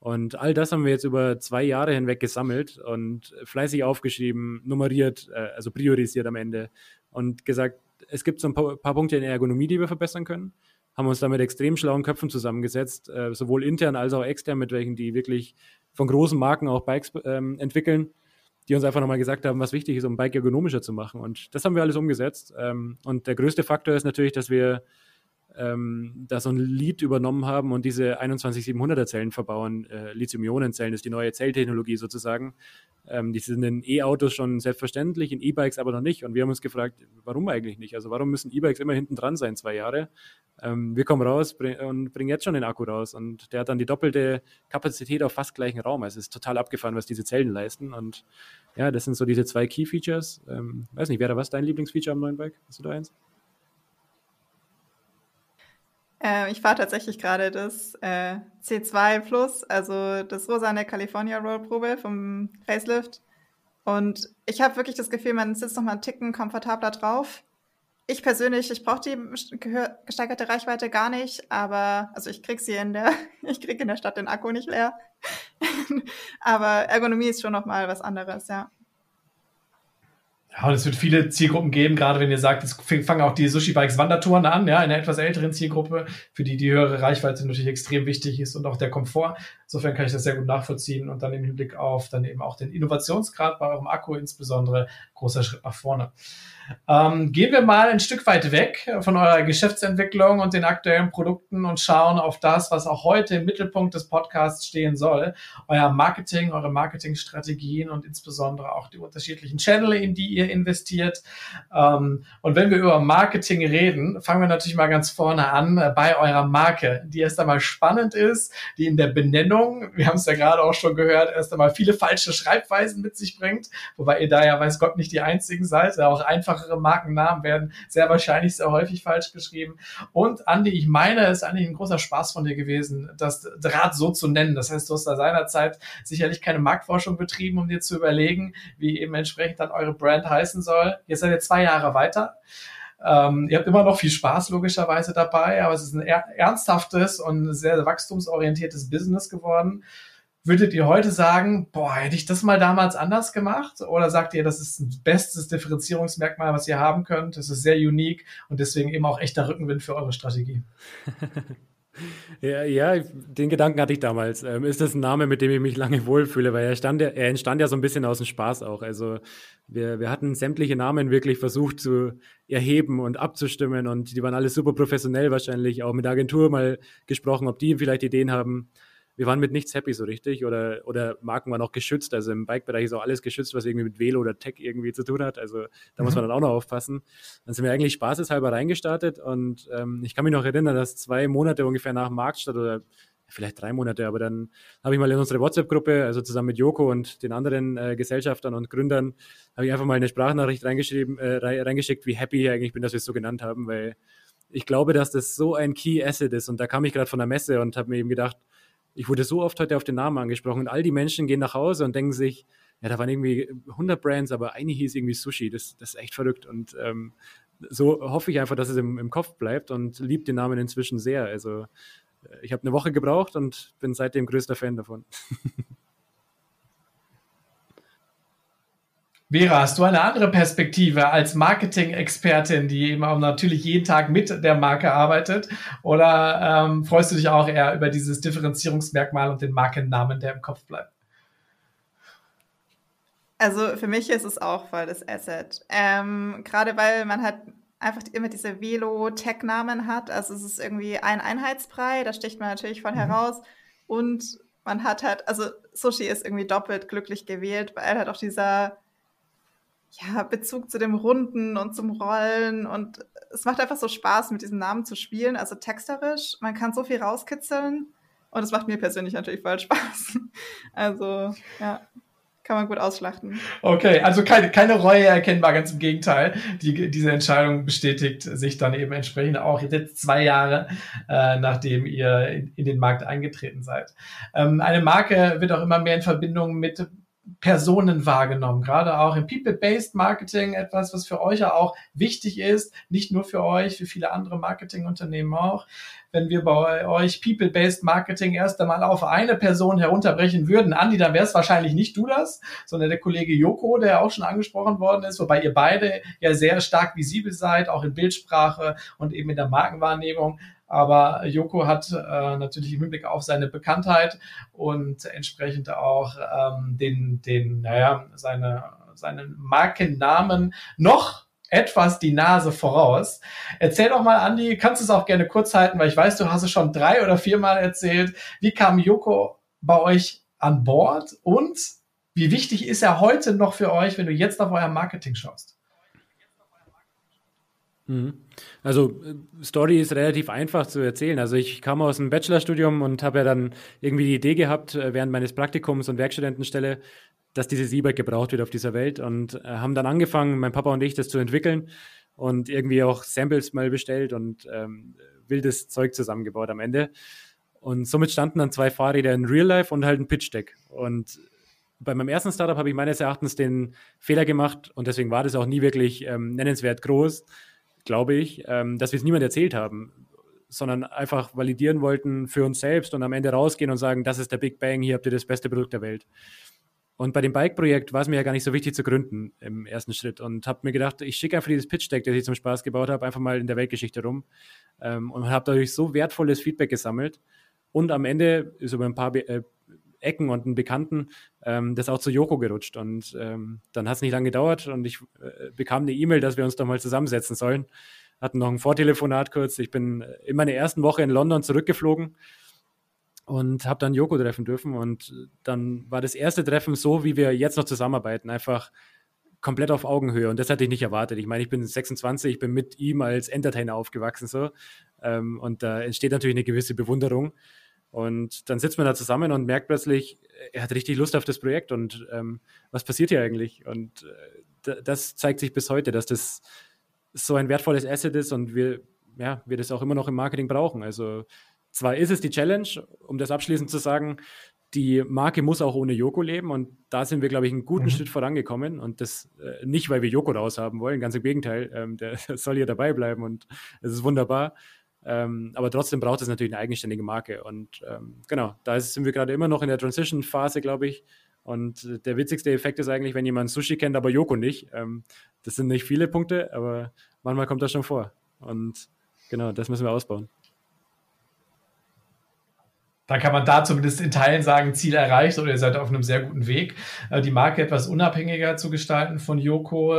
Und all das haben wir jetzt über zwei Jahre hinweg gesammelt und fleißig aufgeschrieben, nummeriert, äh, also priorisiert am Ende und gesagt, es gibt so ein paar, paar, Punkte in der Ergonomie, die wir verbessern können. Haben uns da mit extrem schlauen Köpfen zusammengesetzt, äh, sowohl intern als auch extern, mit welchen die wirklich von großen Marken auch Bikes ähm, entwickeln, die uns einfach nochmal gesagt haben, was wichtig ist, um Bike ergonomischer zu machen. Und das haben wir alles umgesetzt. Ähm, und der größte Faktor ist natürlich, dass wir ähm, da so ein Lead übernommen haben und diese 21700er Zellen verbauen. Äh, Lithium-Ionen-Zellen ist die neue Zelltechnologie sozusagen. Ähm, die sind in E-Autos schon selbstverständlich, in E-Bikes aber noch nicht. Und wir haben uns gefragt, warum eigentlich nicht? Also warum müssen E-Bikes immer hinten dran sein, zwei Jahre? Ähm, wir kommen raus bring, und bringen jetzt schon den Akku raus. Und der hat dann die doppelte Kapazität auf fast gleichen Raum. Also es ist total abgefahren, was diese Zellen leisten. Und ja, das sind so diese zwei Key-Features. Ähm, weiß nicht, wäre was dein Lieblingsfeature am neuen Bike? Hast du da eins? Äh, ich fahre tatsächlich gerade das äh, C2 Plus, also das rosane California Roll Probe vom Facelift. Und ich habe wirklich das Gefühl, man sitzt noch mal einen Ticken komfortabler drauf. Ich persönlich, ich brauche die gesteigerte Reichweite gar nicht, aber also ich krieg sie in der, ich krieg in der Stadt den Akku nicht leer. aber Ergonomie ist schon noch mal was anderes, ja. Ja, und es wird viele Zielgruppen geben, gerade wenn ihr sagt, es fangen auch die Sushi-Bikes Wandertouren an, ja, in einer etwas älteren Zielgruppe, für die die höhere Reichweite natürlich extrem wichtig ist und auch der Komfort. Insofern kann ich das sehr gut nachvollziehen und dann im Hinblick auf dann eben auch den Innovationsgrad bei eurem Akku insbesondere großer Schritt nach vorne. Ähm, gehen wir mal ein Stück weit weg von eurer Geschäftsentwicklung und den aktuellen Produkten und schauen auf das, was auch heute im Mittelpunkt des Podcasts stehen soll. Euer Marketing, eure Marketingstrategien und insbesondere auch die unterschiedlichen Channel, in die ihr investiert. Ähm, und wenn wir über Marketing reden, fangen wir natürlich mal ganz vorne an äh, bei eurer Marke, die erst einmal spannend ist, die in der Benennung, wir haben es ja gerade auch schon gehört, erst einmal viele falsche Schreibweisen mit sich bringt, wobei ihr da ja weiß Gott nicht die einzigen seid, auch einfach einfachere Markennamen werden sehr wahrscheinlich sehr häufig falsch geschrieben. Und Andi, ich meine, es ist eigentlich ein großer Spaß von dir gewesen, das Draht so zu nennen. Das heißt, du hast da seinerzeit sicherlich keine Marktforschung betrieben, um dir zu überlegen, wie eben entsprechend dann eure Brand heißen soll. Jetzt seid ihr zwei Jahre weiter. Ähm, ihr habt immer noch viel Spaß logischerweise dabei, aber es ist ein ernsthaftes und sehr wachstumsorientiertes Business geworden. Würdet ihr heute sagen, boah, hätte ich das mal damals anders gemacht? Oder sagt ihr, das ist ein bestes Differenzierungsmerkmal, was ihr haben könnt? Es ist sehr unique und deswegen eben auch echter Rückenwind für eure Strategie. Ja, ja, den Gedanken hatte ich damals. Ähm, ist das ein Name, mit dem ich mich lange wohlfühle? Weil er, stand, er entstand ja so ein bisschen aus dem Spaß auch. Also wir, wir hatten sämtliche Namen wirklich versucht zu erheben und abzustimmen und die waren alle super professionell wahrscheinlich. Auch mit der Agentur mal gesprochen, ob die vielleicht Ideen haben wir waren mit nichts happy so richtig oder, oder Marken waren auch geschützt. Also im Bike-Bereich ist auch alles geschützt, was irgendwie mit Velo oder Tech irgendwie zu tun hat. Also da mhm. muss man dann auch noch aufpassen. Dann sind wir eigentlich spaßeshalber reingestartet und ähm, ich kann mich noch erinnern, dass zwei Monate ungefähr nach Marktstadt oder vielleicht drei Monate, aber dann habe ich mal in unsere WhatsApp-Gruppe, also zusammen mit Joko und den anderen äh, Gesellschaftern und Gründern, habe ich einfach mal eine Sprachnachricht reingeschrieben, äh, reingeschickt, wie happy ich eigentlich bin, dass wir es so genannt haben, weil ich glaube, dass das so ein Key Asset ist. Und da kam ich gerade von der Messe und habe mir eben gedacht, ich wurde so oft heute auf den Namen angesprochen und all die Menschen gehen nach Hause und denken sich, ja, da waren irgendwie 100 Brands, aber eine hieß irgendwie Sushi. Das, das ist echt verrückt. Und ähm, so hoffe ich einfach, dass es im, im Kopf bleibt und liebe den Namen inzwischen sehr. Also äh, ich habe eine Woche gebraucht und bin seitdem größter Fan davon. Vera, hast du eine andere Perspektive als Marketing-Expertin, die eben auch natürlich jeden Tag mit der Marke arbeitet? Oder ähm, freust du dich auch eher über dieses Differenzierungsmerkmal und den Markennamen, der im Kopf bleibt? Also für mich ist es auch voll das Asset. Ähm, Gerade weil man halt einfach immer diese Velo-Tech-Namen hat. Also es ist irgendwie ein Einheitsbrei, da sticht man natürlich voll mhm. heraus. Und man hat halt, also Sushi ist irgendwie doppelt glücklich gewählt, weil halt auch dieser ja, Bezug zu dem Runden und zum Rollen und es macht einfach so Spaß, mit diesem Namen zu spielen, also texterisch. Man kann so viel rauskitzeln und es macht mir persönlich natürlich voll Spaß. Also, ja. Kann man gut ausschlachten. Okay, also keine, keine Reue erkennbar, ganz im Gegenteil. Die, diese Entscheidung bestätigt sich dann eben entsprechend auch jetzt zwei Jahre, äh, nachdem ihr in, in, den Markt eingetreten seid. Ähm, eine Marke wird auch immer mehr in Verbindung mit Personen wahrgenommen, gerade auch im People-Based Marketing, etwas, was für euch ja auch wichtig ist, nicht nur für euch, für viele andere Marketingunternehmen auch. Wenn wir bei euch People-Based Marketing erst einmal auf eine Person herunterbrechen würden, Andi, dann wäre es wahrscheinlich nicht du das, sondern der Kollege Joko, der auch schon angesprochen worden ist, wobei ihr beide ja sehr stark visibel seid, auch in Bildsprache und eben in der Markenwahrnehmung. Aber Joko hat äh, natürlich im Hinblick auf seine Bekanntheit und entsprechend auch ähm, den, den, naja, seine, seinen Markennamen noch etwas die Nase voraus. Erzähl doch mal, Andi, kannst du es auch gerne kurz halten, weil ich weiß, du hast es schon drei oder viermal erzählt. Wie kam Joko bei euch an Bord und wie wichtig ist er heute noch für euch, wenn du jetzt auf euer Marketing schaust? Mhm. Also äh, Story ist relativ einfach zu erzählen. Also ich kam aus dem Bachelorstudium und habe ja dann irgendwie die Idee gehabt, äh, während meines Praktikums und Werkstudentenstelle, dass dieses E-Bike gebraucht wird auf dieser Welt und äh, haben dann angefangen, mein Papa und ich, das zu entwickeln und irgendwie auch Samples mal bestellt und ähm, wildes Zeug zusammengebaut am Ende. Und somit standen dann zwei Fahrräder in Real Life und halt ein Pitch Deck. Und bei meinem ersten Startup habe ich meines Erachtens den Fehler gemacht und deswegen war das auch nie wirklich ähm, nennenswert groß glaube ich, ähm, dass wir es niemand erzählt haben, sondern einfach validieren wollten für uns selbst und am Ende rausgehen und sagen, das ist der Big Bang, hier habt ihr das beste Produkt der Welt. Und bei dem Bike-Projekt war es mir ja gar nicht so wichtig zu gründen im ersten Schritt und habe mir gedacht, ich schicke einfach dieses Pitch-Deck, das ich zum Spaß gebaut habe, einfach mal in der Weltgeschichte rum ähm, und habe dadurch so wertvolles Feedback gesammelt. Und am Ende ist über ein paar äh, Ecken und einen Bekannten ähm, das auch zu Joko gerutscht. Und ähm, dann hat es nicht lange gedauert und ich äh, bekam eine E-Mail, dass wir uns doch mal zusammensetzen sollen. Hatten noch ein Vortelefonat kurz. Ich bin in meiner ersten Woche in London zurückgeflogen und habe dann Joko treffen dürfen. Und dann war das erste Treffen so, wie wir jetzt noch zusammenarbeiten. Einfach komplett auf Augenhöhe und das hatte ich nicht erwartet. Ich meine, ich bin 26, ich bin mit ihm als Entertainer aufgewachsen so ähm, und da entsteht natürlich eine gewisse Bewunderung und dann sitzt man da zusammen und merkt plötzlich, er hat richtig Lust auf das Projekt und ähm, was passiert hier eigentlich? Und äh, das zeigt sich bis heute, dass das so ein wertvolles Asset ist und wir, ja, wir das auch immer noch im Marketing brauchen. Also zwar ist es die Challenge, um das abschließend zu sagen, die Marke muss auch ohne Joko leben und da sind wir, glaube ich, einen guten mhm. Schritt vorangekommen und das äh, nicht, weil wir Joko raus haben wollen, ganz im Gegenteil, ähm, der soll hier dabei bleiben und es ist wunderbar. Ähm, aber trotzdem braucht es natürlich eine eigenständige Marke und ähm, genau, da sind wir gerade immer noch in der Transition-Phase, glaube ich. Und der witzigste Effekt ist eigentlich, wenn jemand Sushi kennt, aber Joko nicht. Ähm, das sind nicht viele Punkte, aber manchmal kommt das schon vor. Und genau, das müssen wir ausbauen. Da kann man da zumindest in Teilen sagen, Ziel erreicht oder ihr seid auf einem sehr guten Weg, äh, die Marke etwas unabhängiger zu gestalten von Yoko.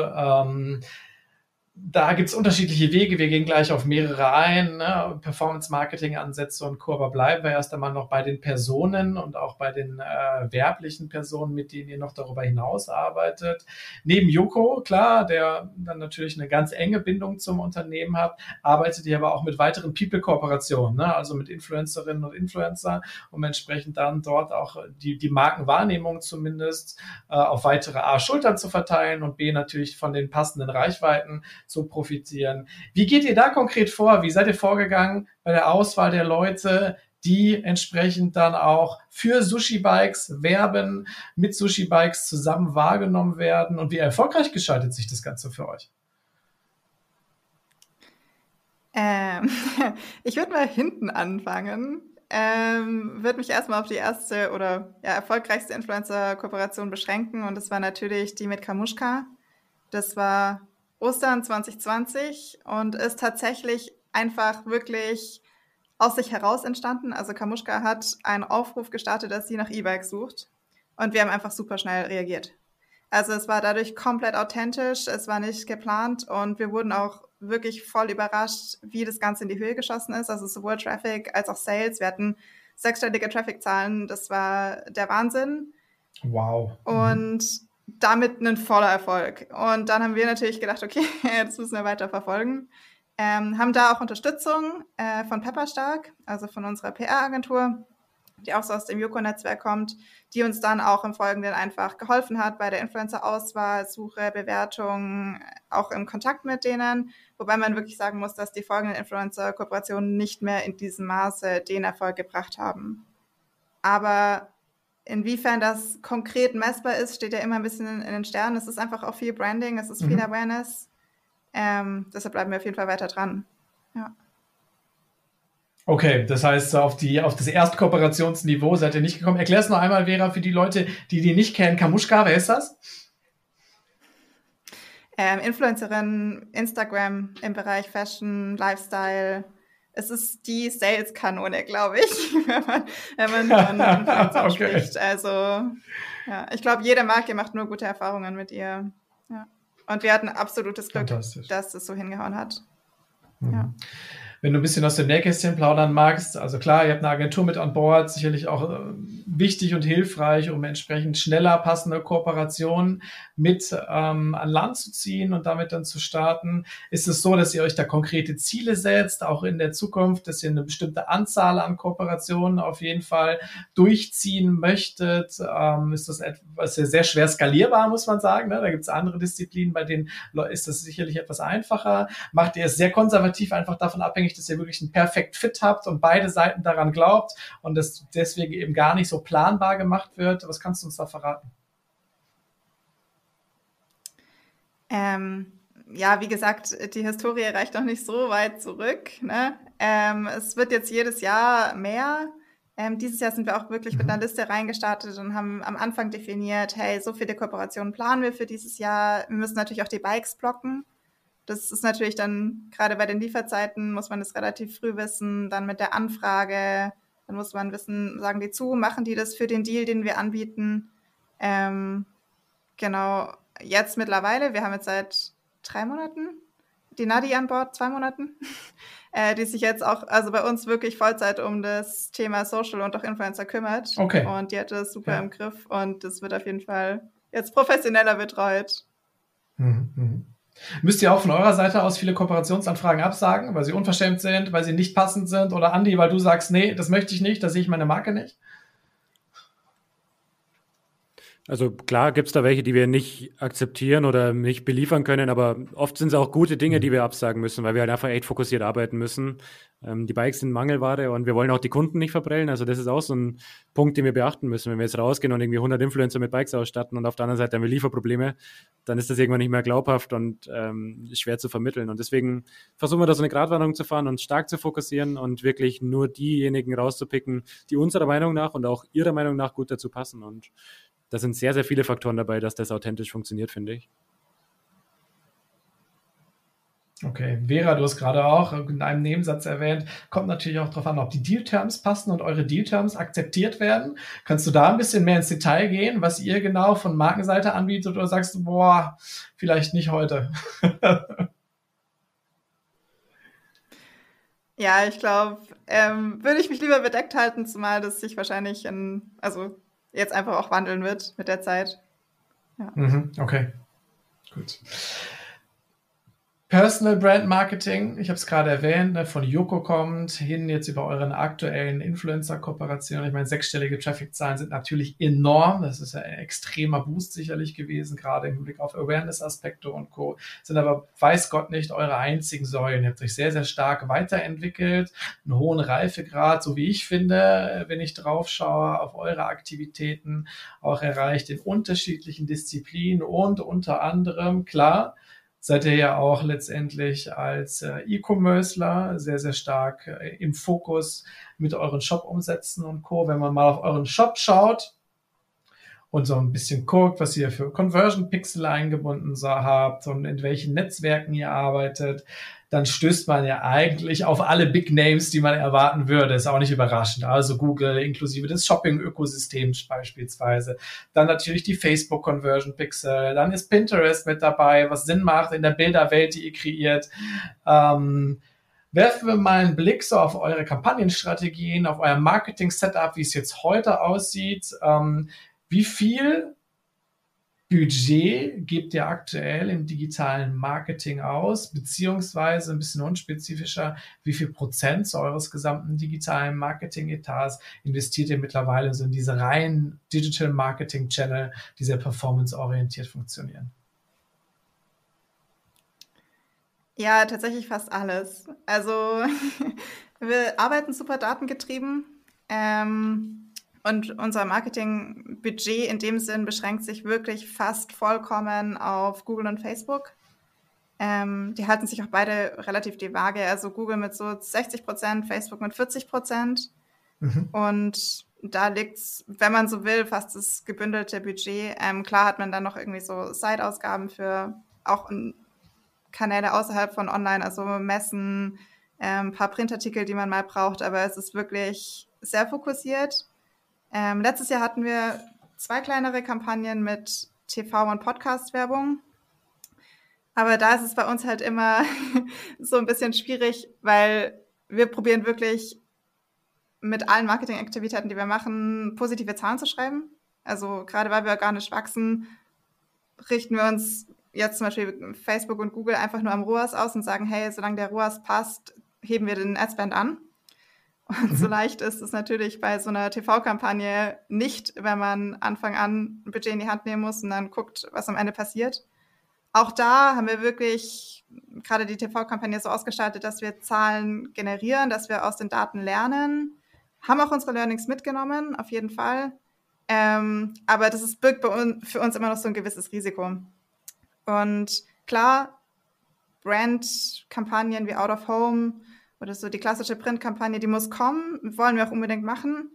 Da gibt es unterschiedliche Wege. Wir gehen gleich auf mehrere ein. Ne? Performance-Marketing-Ansätze und Co. Aber bleiben wir erst einmal noch bei den Personen und auch bei den äh, werblichen Personen, mit denen ihr noch darüber hinaus arbeitet. Neben Joko, klar, der dann natürlich eine ganz enge Bindung zum Unternehmen hat, arbeitet ihr aber auch mit weiteren People-Kooperationen, ne? also mit Influencerinnen und Influencer, um entsprechend dann dort auch die, die Markenwahrnehmung zumindest äh, auf weitere A Schultern zu verteilen und B natürlich von den passenden Reichweiten zu profitieren. Wie geht ihr da konkret vor? Wie seid ihr vorgegangen bei der Auswahl der Leute, die entsprechend dann auch für Sushi Bikes werben, mit Sushi Bikes zusammen wahrgenommen werden und wie erfolgreich gestaltet sich das Ganze für euch? Ähm, ich würde mal hinten anfangen. Ähm, würde mich erstmal auf die erste oder ja, erfolgreichste Influencer-Kooperation beschränken und das war natürlich die mit Kamushka. Das war Ostern 2020 und ist tatsächlich einfach wirklich aus sich heraus entstanden. Also Kamuschka hat einen Aufruf gestartet, dass sie nach E-Bikes sucht und wir haben einfach super schnell reagiert. Also es war dadurch komplett authentisch, es war nicht geplant und wir wurden auch wirklich voll überrascht, wie das Ganze in die Höhe geschossen ist. Also sowohl Traffic als auch Sales. Wir hatten sechsstellige Traffic-Zahlen, das war der Wahnsinn. Wow. Und damit ein voller Erfolg. Und dann haben wir natürlich gedacht, okay, das müssen wir weiter verfolgen. Ähm, haben da auch Unterstützung äh, von Pepperstark, also von unserer PR-Agentur, die auch so aus dem Joko-Netzwerk kommt, die uns dann auch im Folgenden einfach geholfen hat bei der Influencer-Auswahl, Suche, Bewertung, auch im Kontakt mit denen. Wobei man wirklich sagen muss, dass die folgenden Influencer-Kooperationen nicht mehr in diesem Maße den Erfolg gebracht haben. Aber Inwiefern das konkret messbar ist, steht ja immer ein bisschen in, in den Sternen. Es ist einfach auch viel Branding, es ist viel mhm. Awareness. Ähm, deshalb bleiben wir auf jeden Fall weiter dran. Ja. Okay, das heißt, auf, die, auf das Erstkooperationsniveau seid ihr nicht gekommen. Erklär es noch einmal, Vera, für die Leute, die die nicht kennen. Kamuschka, wer ist das? Ähm, Influencerin, Instagram im Bereich Fashion, Lifestyle, es ist die Sales-Kanone, glaube ich, wenn man, wenn man von okay. spricht. Also, ja, ich glaube, jede Marke macht nur gute Erfahrungen mit ihr. Ja. Und wir hatten absolutes Glück, dass es so hingehauen hat. Mhm. Ja wenn du ein bisschen aus dem Nähkästchen plaudern magst. Also klar, ihr habt eine Agentur mit an Bord, sicherlich auch äh, wichtig und hilfreich, um entsprechend schneller passende Kooperationen mit ähm, an Land zu ziehen und damit dann zu starten. Ist es so, dass ihr euch da konkrete Ziele setzt, auch in der Zukunft, dass ihr eine bestimmte Anzahl an Kooperationen auf jeden Fall durchziehen möchtet? Ähm, ist das etwas sehr schwer skalierbar, muss man sagen. Ne? Da gibt es andere Disziplinen, bei denen ist das sicherlich etwas einfacher. Macht ihr es sehr konservativ, einfach davon abhängig, abhängig, dass ihr wirklich einen Perfekt Fit habt und beide Seiten daran glaubt und das deswegen eben gar nicht so planbar gemacht wird. Was kannst du uns da verraten? Ähm, ja, wie gesagt, die Historie reicht noch nicht so weit zurück. Ne? Ähm, es wird jetzt jedes Jahr mehr. Ähm, dieses Jahr sind wir auch wirklich mhm. mit einer Liste reingestartet und haben am Anfang definiert, hey, so viele Kooperationen planen wir für dieses Jahr. Wir müssen natürlich auch die Bikes blocken. Das ist natürlich dann, gerade bei den Lieferzeiten, muss man das relativ früh wissen. Dann mit der Anfrage, dann muss man wissen, sagen die zu, machen die das für den Deal, den wir anbieten. Ähm, genau, jetzt mittlerweile, wir haben jetzt seit drei Monaten die Nadi an Bord, zwei Monaten, äh, die sich jetzt auch, also bei uns wirklich Vollzeit um das Thema Social und auch Influencer kümmert. Okay. Und die hat das super ja. im Griff und das wird auf jeden Fall jetzt professioneller betreut. Mhm. Müsst ihr auch von eurer Seite aus viele Kooperationsanfragen absagen, weil sie unverschämt sind, weil sie nicht passend sind? Oder Andi, weil du sagst, nee, das möchte ich nicht, da sehe ich meine Marke nicht? Also klar gibt es da welche, die wir nicht akzeptieren oder nicht beliefern können, aber oft sind es auch gute Dinge, die wir absagen müssen, weil wir halt einfach echt fokussiert arbeiten müssen. Ähm, die Bikes sind Mangelware und wir wollen auch die Kunden nicht verprellen. Also das ist auch so ein Punkt, den wir beachten müssen. Wenn wir jetzt rausgehen und irgendwie 100 Influencer mit Bikes ausstatten und auf der anderen Seite haben wir Lieferprobleme, dann ist das irgendwann nicht mehr glaubhaft und ähm, schwer zu vermitteln. Und deswegen versuchen wir da so eine Gratwanderung zu fahren und stark zu fokussieren und wirklich nur diejenigen rauszupicken, die unserer Meinung nach und auch ihrer Meinung nach gut dazu passen. Und da sind sehr, sehr viele Faktoren dabei, dass das authentisch funktioniert, finde ich. Okay, Vera, du hast gerade auch in einem Nebensatz erwähnt, kommt natürlich auch darauf an, ob die Deal-Terms passen und eure Deal-Terms akzeptiert werden. Kannst du da ein bisschen mehr ins Detail gehen, was ihr genau von Markenseite anbietet oder sagst du, boah, vielleicht nicht heute? ja, ich glaube, ähm, würde ich mich lieber bedeckt halten, zumal das sich wahrscheinlich in, also jetzt einfach auch wandeln wird mit der Zeit. Ja. Mhm, okay, gut. Personal Brand Marketing, ich habe es gerade erwähnt, ne, von Yoko kommt, hin jetzt über euren aktuellen Influencer-Kooperationen. Ich meine, sechsstellige Traffic-Zahlen sind natürlich enorm. Das ist ja ein extremer Boost sicherlich gewesen, gerade im Blick auf Awareness-Aspekte und Co. Sind aber, weiß Gott nicht, eure einzigen Säulen. Ihr habt euch sehr, sehr stark weiterentwickelt, einen hohen Reifegrad, so wie ich finde, wenn ich drauf schaue, auf eure Aktivitäten auch erreicht in unterschiedlichen Disziplinen und unter anderem, klar, seid ihr ja auch letztendlich als äh, E-Commercer sehr, sehr stark äh, im Fokus mit euren Shop-Umsätzen und Co. Wenn man mal auf euren Shop schaut und so ein bisschen guckt, was ihr für Conversion-Pixel eingebunden habt und in welchen Netzwerken ihr arbeitet, dann stößt man ja eigentlich auf alle Big Names, die man erwarten würde. Ist auch nicht überraschend. Also Google inklusive des Shopping-Ökosystems beispielsweise. Dann natürlich die Facebook Conversion Pixel. Dann ist Pinterest mit dabei, was Sinn macht in der Bilderwelt, die ihr kreiert. Ähm, werfen wir mal einen Blick so auf eure Kampagnenstrategien, auf euer Marketing-Setup, wie es jetzt heute aussieht. Ähm, wie viel Budget gebt ihr aktuell im digitalen Marketing aus, beziehungsweise ein bisschen unspezifischer, wie viel Prozent eures gesamten digitalen Marketing-Etats investiert ihr mittlerweile so in diese reinen Digital Marketing Channel, die sehr performanceorientiert funktionieren? Ja, tatsächlich fast alles. Also wir arbeiten super datengetrieben. Ähm, und unser Marketingbudget in dem Sinn beschränkt sich wirklich fast vollkommen auf Google und Facebook. Ähm, die halten sich auch beide relativ die Waage. Also Google mit so 60 Prozent, Facebook mit 40 Prozent. Mhm. Und da liegt es, wenn man so will, fast das gebündelte Budget. Ähm, klar hat man dann noch irgendwie so Side-Ausgaben für auch Kanäle außerhalb von Online, also Messen, ein ähm, paar Printartikel, die man mal braucht, aber es ist wirklich sehr fokussiert. Ähm, letztes Jahr hatten wir zwei kleinere Kampagnen mit TV- und Podcast-Werbung. Aber da ist es bei uns halt immer so ein bisschen schwierig, weil wir probieren wirklich mit allen Marketingaktivitäten, die wir machen, positive Zahlen zu schreiben. Also gerade weil wir organisch wachsen, richten wir uns jetzt zum Beispiel Facebook und Google einfach nur am ROAS aus und sagen, hey, solange der ROAS passt, heben wir den Adspend an. Und so mhm. leicht ist es natürlich bei so einer TV-Kampagne nicht, wenn man Anfang an ein Budget in die Hand nehmen muss und dann guckt, was am Ende passiert. Auch da haben wir wirklich gerade die TV-Kampagne so ausgestaltet, dass wir Zahlen generieren, dass wir aus den Daten lernen, haben auch unsere Learnings mitgenommen, auf jeden Fall. Ähm, aber das ist, birgt uns, für uns immer noch so ein gewisses Risiko. Und klar, Brand-Kampagnen wie Out of Home oder so die klassische Printkampagne, die muss kommen, wollen wir auch unbedingt machen.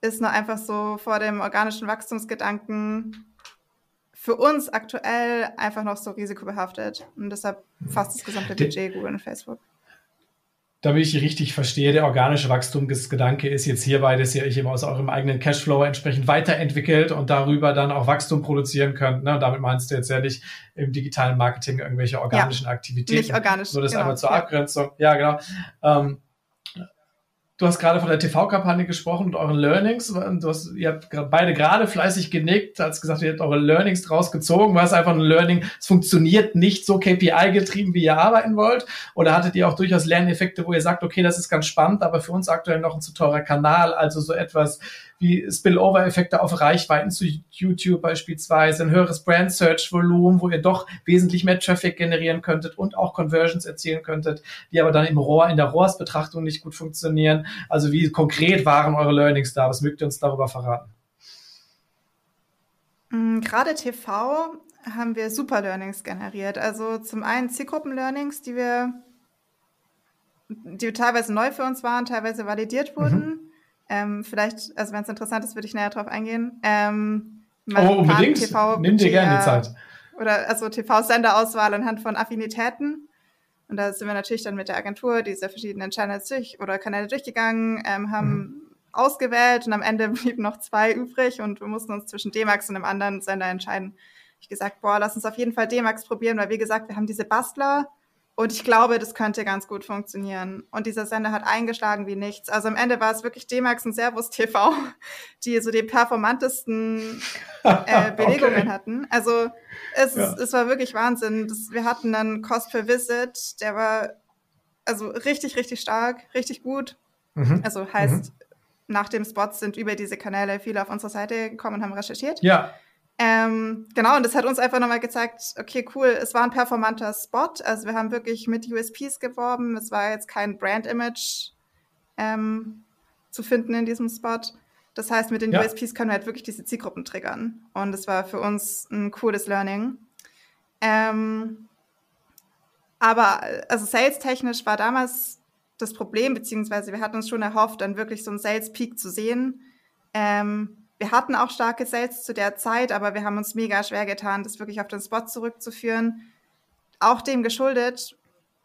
Ist nur einfach so vor dem organischen Wachstumsgedanken für uns aktuell einfach noch so risikobehaftet. Und deshalb fast das gesamte Budget Google und Facebook damit ich richtig verstehe, der organische Wachstumsgedanke ist jetzt hierbei, dass ihr euch eben aus eurem eigenen Cashflow entsprechend weiterentwickelt und darüber dann auch Wachstum produzieren könnt. Ne? Und damit meinst du jetzt ja nicht im digitalen Marketing irgendwelche organischen ja, Aktivitäten. Nicht organisch. So das genau, einmal zur ja. Abgrenzung. Ja, genau. Ähm, Du hast gerade von der TV-Kampagne gesprochen und euren Learnings. Du hast, ihr habt beide gerade fleißig genickt, als gesagt, ihr habt eure Learnings draus gezogen. War es einfach ein Learning, es funktioniert nicht so KPI-getrieben, wie ihr arbeiten wollt? Oder hattet ihr auch durchaus Lerneffekte, wo ihr sagt, okay, das ist ganz spannend, aber für uns aktuell noch ein zu teurer Kanal, also so etwas wie Spillover-Effekte auf Reichweiten zu YouTube beispielsweise, ein höheres Brand-Search-Volumen, wo ihr doch wesentlich mehr Traffic generieren könntet und auch Conversions erzielen könntet, die aber dann im Rohr, in der ROAS-Betrachtung nicht gut funktionieren. Also wie konkret waren eure Learnings da? Was mögt ihr uns darüber verraten? Mm, gerade TV haben wir super Learnings generiert. Also zum einen Zielgruppen-Learnings, die wir, die teilweise neu für uns waren, teilweise validiert mhm. wurden. Mhm. Ähm, vielleicht, also wenn es interessant ist, würde ich näher drauf eingehen. Ähm, oh, unbedingt. TV Nimm dir gerne die Zeit. Oder also TV-Senderauswahl anhand von Affinitäten. Und da sind wir natürlich dann mit der Agentur diese verschiedenen Channels durch oder Kanäle durchgegangen, ähm, haben mhm ausgewählt und am Ende blieben noch zwei übrig und wir mussten uns zwischen D-Max und einem anderen Sender entscheiden. Ich gesagt, boah, lass uns auf jeden Fall D-Max probieren, weil wie gesagt, wir haben diese Bastler und ich glaube, das könnte ganz gut funktionieren. Und dieser Sender hat eingeschlagen wie nichts. Also am Ende war es wirklich D-Max und Servus TV, die so die performantesten äh, Belegungen okay. hatten. Also es, ja. es war wirklich Wahnsinn. Das, wir hatten dann Cost per Visit, der war also richtig, richtig stark, richtig gut. Mhm. Also heißt, mhm nach dem Spot sind über diese Kanäle viele auf unsere Seite gekommen und haben recherchiert. Ja. Ähm, genau, und das hat uns einfach nochmal gezeigt, okay, cool, es war ein performanter Spot. Also wir haben wirklich mit USPs geworben. Es war jetzt kein Brand-Image ähm, zu finden in diesem Spot. Das heißt, mit den ja. USPs können wir halt wirklich diese Zielgruppen triggern. Und das war für uns ein cooles Learning. Ähm, aber also sales-technisch war damals das Problem, beziehungsweise wir hatten uns schon erhofft, dann wirklich so einen Sales Peak zu sehen. Ähm, wir hatten auch starke Sales zu der Zeit, aber wir haben uns mega schwer getan, das wirklich auf den Spot zurückzuführen. Auch dem geschuldet,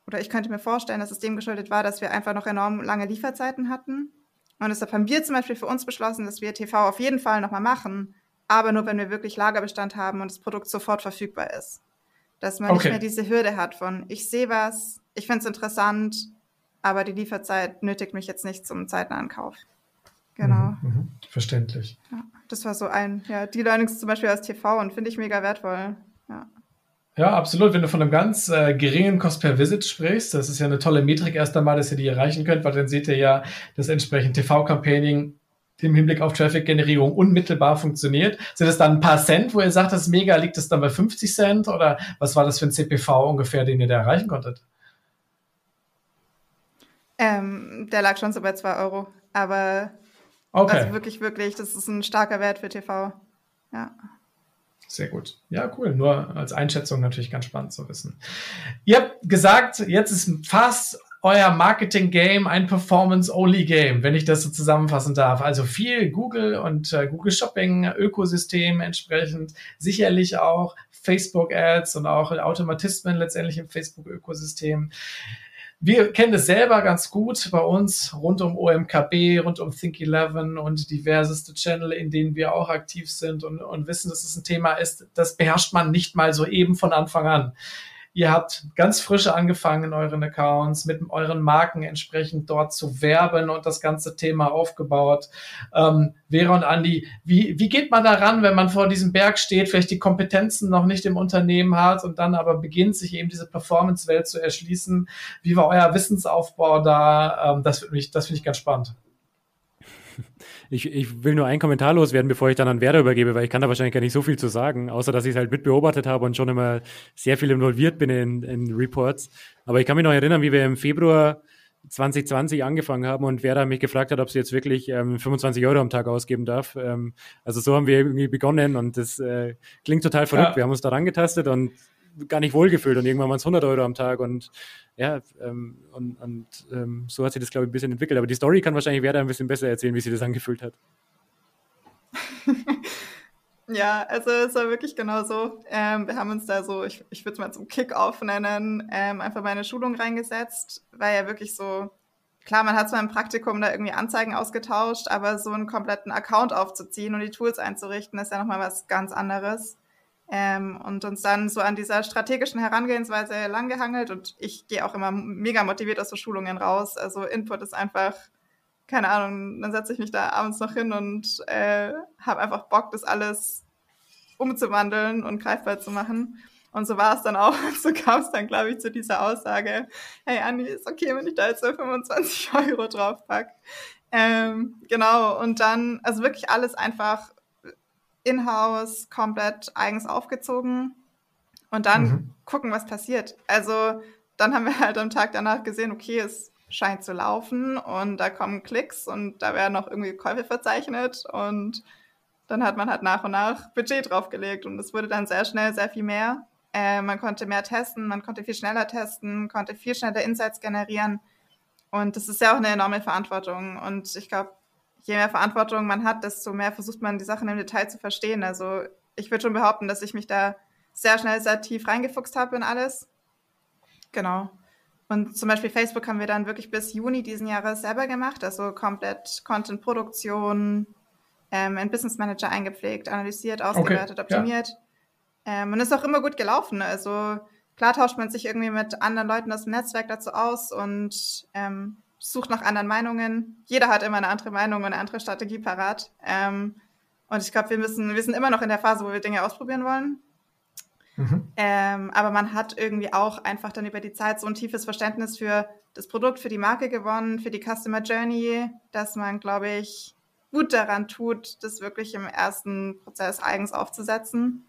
oder ich könnte mir vorstellen, dass es dem geschuldet war, dass wir einfach noch enorm lange Lieferzeiten hatten. Und deshalb haben wir zum Beispiel für uns beschlossen, dass wir TV auf jeden Fall nochmal machen, aber nur wenn wir wirklich Lagerbestand haben und das Produkt sofort verfügbar ist. Dass man okay. nicht mehr diese Hürde hat von, ich sehe was, ich finde es interessant, aber die Lieferzeit nötigt mich jetzt nicht zum zeitnahen Kauf. Genau. Mhm, mhm. Verständlich. Ja, das war so ein, ja, die Learnings zum Beispiel aus TV und finde ich mega wertvoll. Ja. Ja, absolut. Wenn du von einem ganz äh, geringen Cost per Visit sprichst, das ist ja eine tolle Metrik erst einmal, dass ihr die erreichen könnt, weil dann seht ihr ja, dass entsprechend TV-Campaigning im Hinblick auf Traffic-Generierung unmittelbar funktioniert. Sind es dann ein paar Cent, wo ihr sagt, das ist mega, liegt es dann bei 50 Cent oder was war das für ein CPV ungefähr, den ihr da erreichen konntet? Ähm, der lag schon so bei 2 Euro. Aber okay. also wirklich, wirklich, das ist ein starker Wert für TV. Ja. Sehr gut. Ja, cool. Nur als Einschätzung natürlich ganz spannend zu wissen. Ihr habt gesagt, jetzt ist fast euer Marketing-Game ein Performance-Only-Game, wenn ich das so zusammenfassen darf. Also viel Google und äh, Google Shopping-Ökosystem entsprechend, sicherlich auch Facebook-Ads und auch Automatismen letztendlich im Facebook-Ökosystem. Wir kennen das selber ganz gut bei uns rund um OMKB, rund um Think11 und diverseste Channel, in denen wir auch aktiv sind und, und wissen, dass es ein Thema ist, das beherrscht man nicht mal so eben von Anfang an. Ihr habt ganz frische angefangen in euren Accounts, mit euren Marken entsprechend dort zu werben und das ganze Thema aufgebaut. Ähm, Vera und Andi, wie, wie geht man daran, wenn man vor diesem Berg steht, vielleicht die Kompetenzen noch nicht im Unternehmen hat und dann aber beginnt, sich eben diese Performance-Welt zu erschließen? Wie war euer Wissensaufbau da? Ähm, das, das finde ich ganz spannend. Ich, ich will nur einen Kommentar loswerden, bevor ich dann an Werder übergebe, weil ich kann da wahrscheinlich gar nicht so viel zu sagen, außer dass ich es halt mit beobachtet habe und schon immer sehr viel involviert bin in, in Reports. Aber ich kann mich noch erinnern, wie wir im Februar 2020 angefangen haben und Werder mich gefragt hat, ob sie jetzt wirklich ähm, 25 Euro am Tag ausgeben darf. Ähm, also so haben wir irgendwie begonnen und das äh, klingt total verrückt. Ja. Wir haben uns daran getastet und gar nicht wohlgefühlt und irgendwann waren es 100 Euro am Tag und ja, ähm, und, und ähm, so hat sich das, glaube ich, ein bisschen entwickelt. Aber die Story kann wahrscheinlich Werder ein bisschen besser erzählen, wie sie das angefühlt hat. ja, also es war wirklich genau so. Ähm, wir haben uns da so, ich, ich würde es mal zum Kick-Off nennen, ähm, einfach mal eine Schulung reingesetzt, weil ja wirklich so, klar, man hat zwar im Praktikum da irgendwie Anzeigen ausgetauscht, aber so einen kompletten Account aufzuziehen und die Tools einzurichten, ist ja nochmal was ganz anderes. Ähm, und uns dann so an dieser strategischen Herangehensweise langgehangelt und ich gehe auch immer mega motiviert aus so Schulungen raus. Also Input ist einfach, keine Ahnung, dann setze ich mich da abends noch hin und äh, habe einfach Bock, das alles umzuwandeln und greifbar zu machen. Und so war es dann auch. So kam es dann, glaube ich, zu dieser Aussage, hey Andi, ist okay, wenn ich da jetzt so 25 Euro draufpack. ähm, genau, und dann, also wirklich alles einfach in-house, komplett eigens aufgezogen und dann mhm. gucken, was passiert. Also dann haben wir halt am Tag danach gesehen, okay, es scheint zu laufen und da kommen Klicks und da werden noch irgendwie Käufe verzeichnet und dann hat man halt nach und nach Budget draufgelegt und es wurde dann sehr schnell sehr viel mehr. Äh, man konnte mehr testen, man konnte viel schneller testen, konnte viel schneller Insights generieren und das ist ja auch eine enorme Verantwortung und ich glaube, je mehr Verantwortung man hat, desto mehr versucht man die Sachen im Detail zu verstehen. Also ich würde schon behaupten, dass ich mich da sehr schnell sehr tief reingefuchst habe in alles. Genau. Und zum Beispiel Facebook haben wir dann wirklich bis Juni diesen Jahres selber gemacht, also komplett Content-Produktion, ähm, ein Business Manager eingepflegt, analysiert, ausgewertet, okay, optimiert. Ja. Ähm, und ist auch immer gut gelaufen. Also klar tauscht man sich irgendwie mit anderen Leuten aus dem Netzwerk dazu aus und ähm, sucht nach anderen Meinungen. Jeder hat immer eine andere Meinung und eine andere Strategie parat. Ähm, und ich glaube, wir müssen, wir sind immer noch in der Phase, wo wir Dinge ausprobieren wollen. Mhm. Ähm, aber man hat irgendwie auch einfach dann über die Zeit so ein tiefes Verständnis für das Produkt, für die Marke gewonnen, für die Customer Journey, dass man, glaube ich, gut daran tut, das wirklich im ersten Prozess eigens aufzusetzen.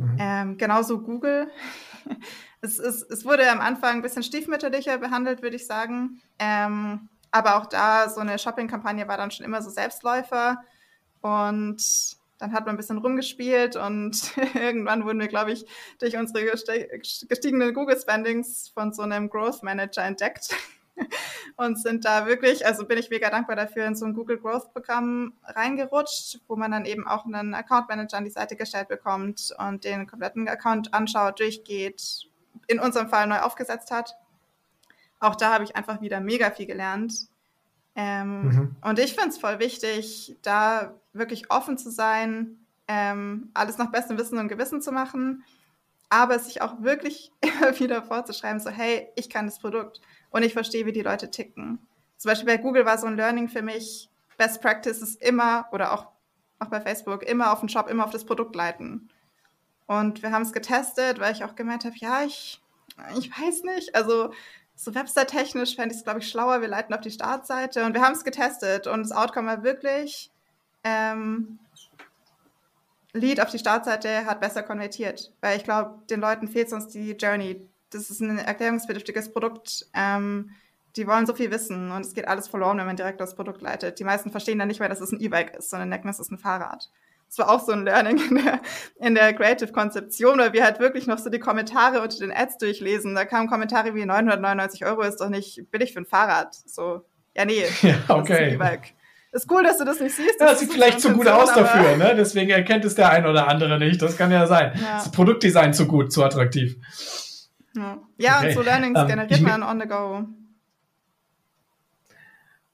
Mhm. Ähm, genauso Google. es, es, es wurde am Anfang ein bisschen stiefmütterlicher behandelt, würde ich sagen. Ähm, aber auch da, so eine Shopping-Kampagne war dann schon immer so Selbstläufer. Und dann hat man ein bisschen rumgespielt und irgendwann wurden wir, glaube ich, durch unsere gestiegenen Google-Spendings von so einem Growth Manager entdeckt und sind da wirklich, also bin ich mega dankbar dafür, in so ein Google Growth Programm reingerutscht, wo man dann eben auch einen Account Manager an die Seite gestellt bekommt und den kompletten Account anschaut, durchgeht, in unserem Fall neu aufgesetzt hat. Auch da habe ich einfach wieder mega viel gelernt ähm, mhm. Und ich finde es voll wichtig, da wirklich offen zu sein, ähm, alles nach bestem Wissen und Gewissen zu machen, aber sich auch wirklich immer wieder vorzuschreiben, so hey, ich kann das Produkt und ich verstehe, wie die Leute ticken. Zum Beispiel bei Google war so ein Learning für mich, Best Practice ist immer, oder auch, auch bei Facebook, immer auf den Shop, immer auf das Produkt leiten. Und wir haben es getestet, weil ich auch gemeint habe, ja, ich, ich weiß nicht. Also so website-technisch fände ich es, glaube ich, schlauer. Wir leiten auf die Startseite und wir haben es getestet und das Outcome war wirklich, ähm, Lead auf die Startseite hat besser konvertiert, weil ich glaube, den Leuten fehlt sonst die Journey. Das ist ein erklärungsbedürftiges Produkt. Ähm, die wollen so viel wissen und es geht alles verloren, wenn man direkt aufs Produkt leitet. Die meisten verstehen dann nicht mehr, dass es ein E-Bike ist, sondern denken, es ist ein Fahrrad. Das war auch so ein Learning in der, in der Creative-Konzeption, weil wir halt wirklich noch so die Kommentare unter den Ads durchlesen. Da kamen Kommentare wie 999 Euro ist doch nicht billig für ein Fahrrad. So, ja, nee. Ja, okay. Ist, ist cool, dass du das nicht siehst. Das ja, sieht vielleicht zu gut aus dafür, ne? Deswegen erkennt es der ein oder andere nicht. Das kann ja sein. Ja. Das Produktdesign zu gut, zu attraktiv. Ja, ja okay. und so Learnings ähm, generiert man on the go.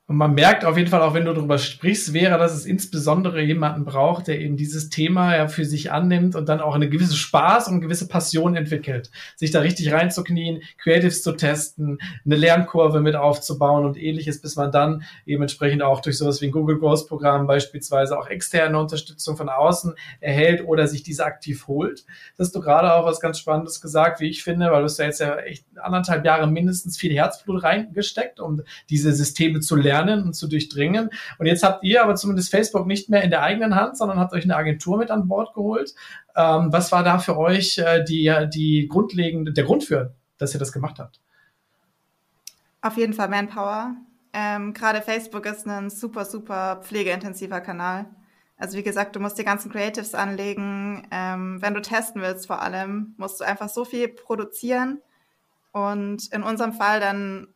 Und man merkt auf jeden Fall, auch wenn du darüber sprichst, wäre, dass es insbesondere jemanden braucht, der eben dieses Thema ja für sich annimmt und dann auch eine gewisse Spaß und eine gewisse Passion entwickelt. Sich da richtig reinzuknien, Creatives zu testen, eine Lernkurve mit aufzubauen und ähnliches, bis man dann eben entsprechend auch durch sowas wie ein Google Growth Programm beispielsweise auch externe Unterstützung von außen erhält oder sich diese aktiv holt. Das hast du gerade auch was ganz Spannendes gesagt, wie ich finde, weil du hast ja jetzt ja echt anderthalb Jahre mindestens viel Herzblut reingesteckt, um diese Systeme zu lernen lernen und zu durchdringen. Und jetzt habt ihr aber zumindest Facebook nicht mehr in der eigenen Hand, sondern habt euch eine Agentur mit an Bord geholt. Ähm, was war da für euch äh, die, die grundlegende, der Grund für, dass ihr das gemacht habt? Auf jeden Fall Manpower. Ähm, Gerade Facebook ist ein super, super pflegeintensiver Kanal. Also wie gesagt, du musst die ganzen Creatives anlegen. Ähm, wenn du testen willst vor allem, musst du einfach so viel produzieren. Und in unserem Fall dann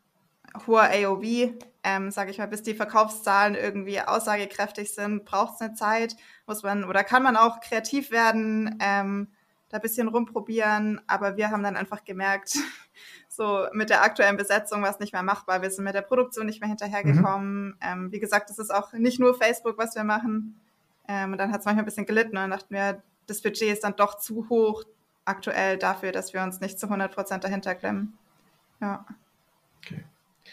hoher AOV, ähm, sage ich mal, bis die Verkaufszahlen irgendwie aussagekräftig sind, braucht es eine Zeit, muss man oder kann man auch kreativ werden, ähm, da ein bisschen rumprobieren, aber wir haben dann einfach gemerkt, so mit der aktuellen Besetzung war es nicht mehr machbar, wir sind mit der Produktion nicht mehr hinterhergekommen. Mhm. Ähm, wie gesagt, das ist auch nicht nur Facebook, was wir machen. Ähm, und dann hat es manchmal ein bisschen gelitten und dann dachten wir, das Budget ist dann doch zu hoch aktuell dafür, dass wir uns nicht zu 100 Prozent dahinter klemmen. Ja. Okay.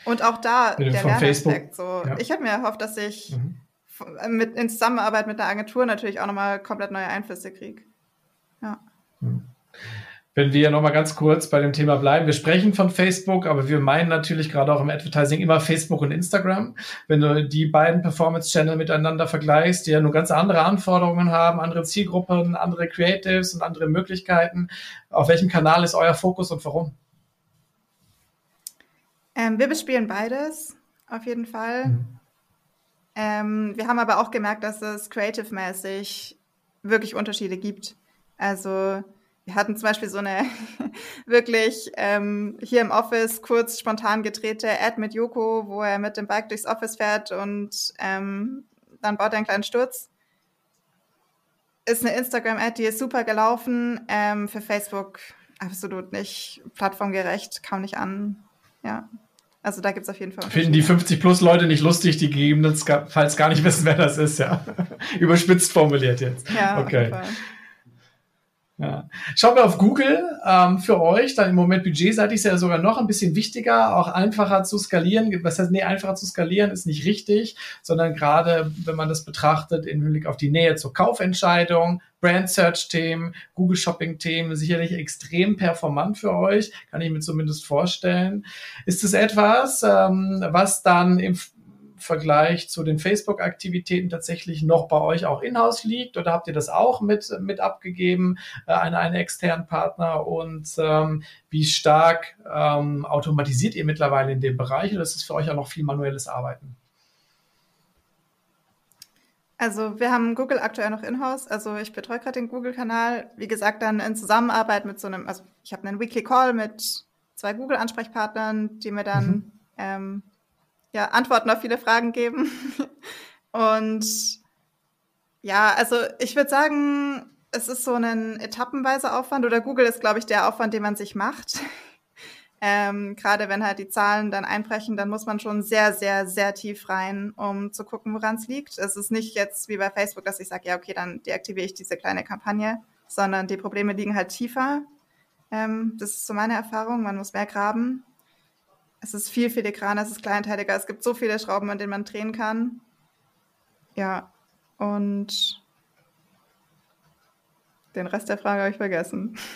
Und auch da der Lernaspekt. So. Ja. Ich habe mir erhofft, dass ich mhm. mit, in Zusammenarbeit mit der Agentur natürlich auch nochmal komplett neue Einflüsse kriege. Ja. Mhm. wenn wir nochmal ganz kurz bei dem Thema bleiben. Wir sprechen von Facebook, aber wir meinen natürlich gerade auch im Advertising immer Facebook und Instagram. Wenn du die beiden Performance-Channel miteinander vergleichst, die ja nur ganz andere Anforderungen haben, andere Zielgruppen, andere Creatives und andere Möglichkeiten, auf welchem Kanal ist euer Fokus und warum? Ähm, wir bespielen beides, auf jeden Fall. Mhm. Ähm, wir haben aber auch gemerkt, dass es creative-mäßig wirklich Unterschiede gibt. Also wir hatten zum Beispiel so eine wirklich ähm, hier im Office kurz spontan gedrehte Ad mit Joko, wo er mit dem Bike durchs Office fährt und ähm, dann baut er einen kleinen Sturz. Ist eine Instagram-Ad, die ist super gelaufen. Ähm, für Facebook absolut nicht plattformgerecht, kam nicht an. Ja. Also da gibt es auf jeden Fall. Finden die 50 plus Leute nicht lustig, die gegebenenfalls gar nicht wissen, wer das ist, ja. Überspitzt formuliert jetzt. Ja, okay. Ja. Schauen wir auf Google ähm, für euch, dann im Moment budgetseitig ist ja sogar noch ein bisschen wichtiger, auch einfacher zu skalieren. Was heißt, nee, einfacher zu skalieren ist nicht richtig, sondern gerade, wenn man das betrachtet, im Hinblick auf die Nähe zur Kaufentscheidung, Brand Search Themen, Google Shopping Themen, sicherlich extrem performant für euch, kann ich mir zumindest vorstellen. Ist es etwas, ähm, was dann im Vergleich zu den Facebook-Aktivitäten tatsächlich noch bei euch auch in-house liegt? Oder habt ihr das auch mit, mit abgegeben äh, an einen externen Partner? Und ähm, wie stark ähm, automatisiert ihr mittlerweile in dem Bereich? Oder ist es für euch auch noch viel manuelles Arbeiten? Also wir haben Google aktuell noch in-house. Also ich betreue gerade den Google-Kanal. Wie gesagt, dann in Zusammenarbeit mit so einem, also ich habe einen Weekly Call mit zwei Google-Ansprechpartnern, die mir dann mhm. ähm, ja, Antworten auf viele Fragen geben. Und ja, also ich würde sagen, es ist so ein etappenweiser Aufwand oder Google ist, glaube ich, der Aufwand, den man sich macht. Ähm, Gerade wenn halt die Zahlen dann einbrechen, dann muss man schon sehr, sehr, sehr tief rein, um zu gucken, woran es liegt. Es ist nicht jetzt wie bei Facebook, dass ich sage, ja, okay, dann deaktiviere ich diese kleine Kampagne, sondern die Probleme liegen halt tiefer. Ähm, das ist so meine Erfahrung. Man muss mehr graben. Es ist viel filigraner, es ist kleinteiliger, es gibt so viele Schrauben, an denen man drehen kann. Ja, und den Rest der Frage habe ich vergessen.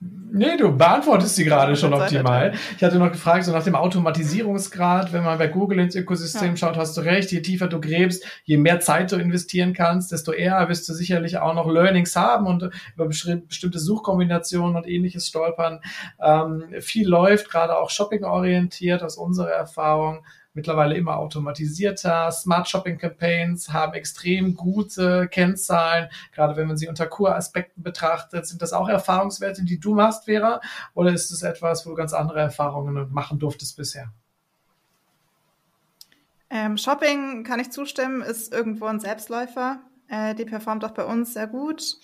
Nee, du beantwortest sie gerade schon optimal. Ich hatte noch gefragt, so nach dem Automatisierungsgrad, wenn man bei Google ins Ökosystem ja. schaut, hast du recht, je tiefer du gräbst, je mehr Zeit du investieren kannst, desto eher wirst du sicherlich auch noch Learnings haben und über bestimmte Suchkombinationen und ähnliches stolpern. Ähm, viel läuft, gerade auch shopping-orientiert aus unserer Erfahrung mittlerweile immer automatisierter. Smart Shopping Campaigns haben extrem gute Kennzahlen, gerade wenn man sie unter Kuraspekten betrachtet. Sind das auch Erfahrungswerte, die du machst, Vera? Oder ist es etwas, wo du ganz andere Erfahrungen machen durftest bisher? Ähm, Shopping kann ich zustimmen, ist irgendwo ein Selbstläufer. Äh, die performt auch bei uns sehr gut.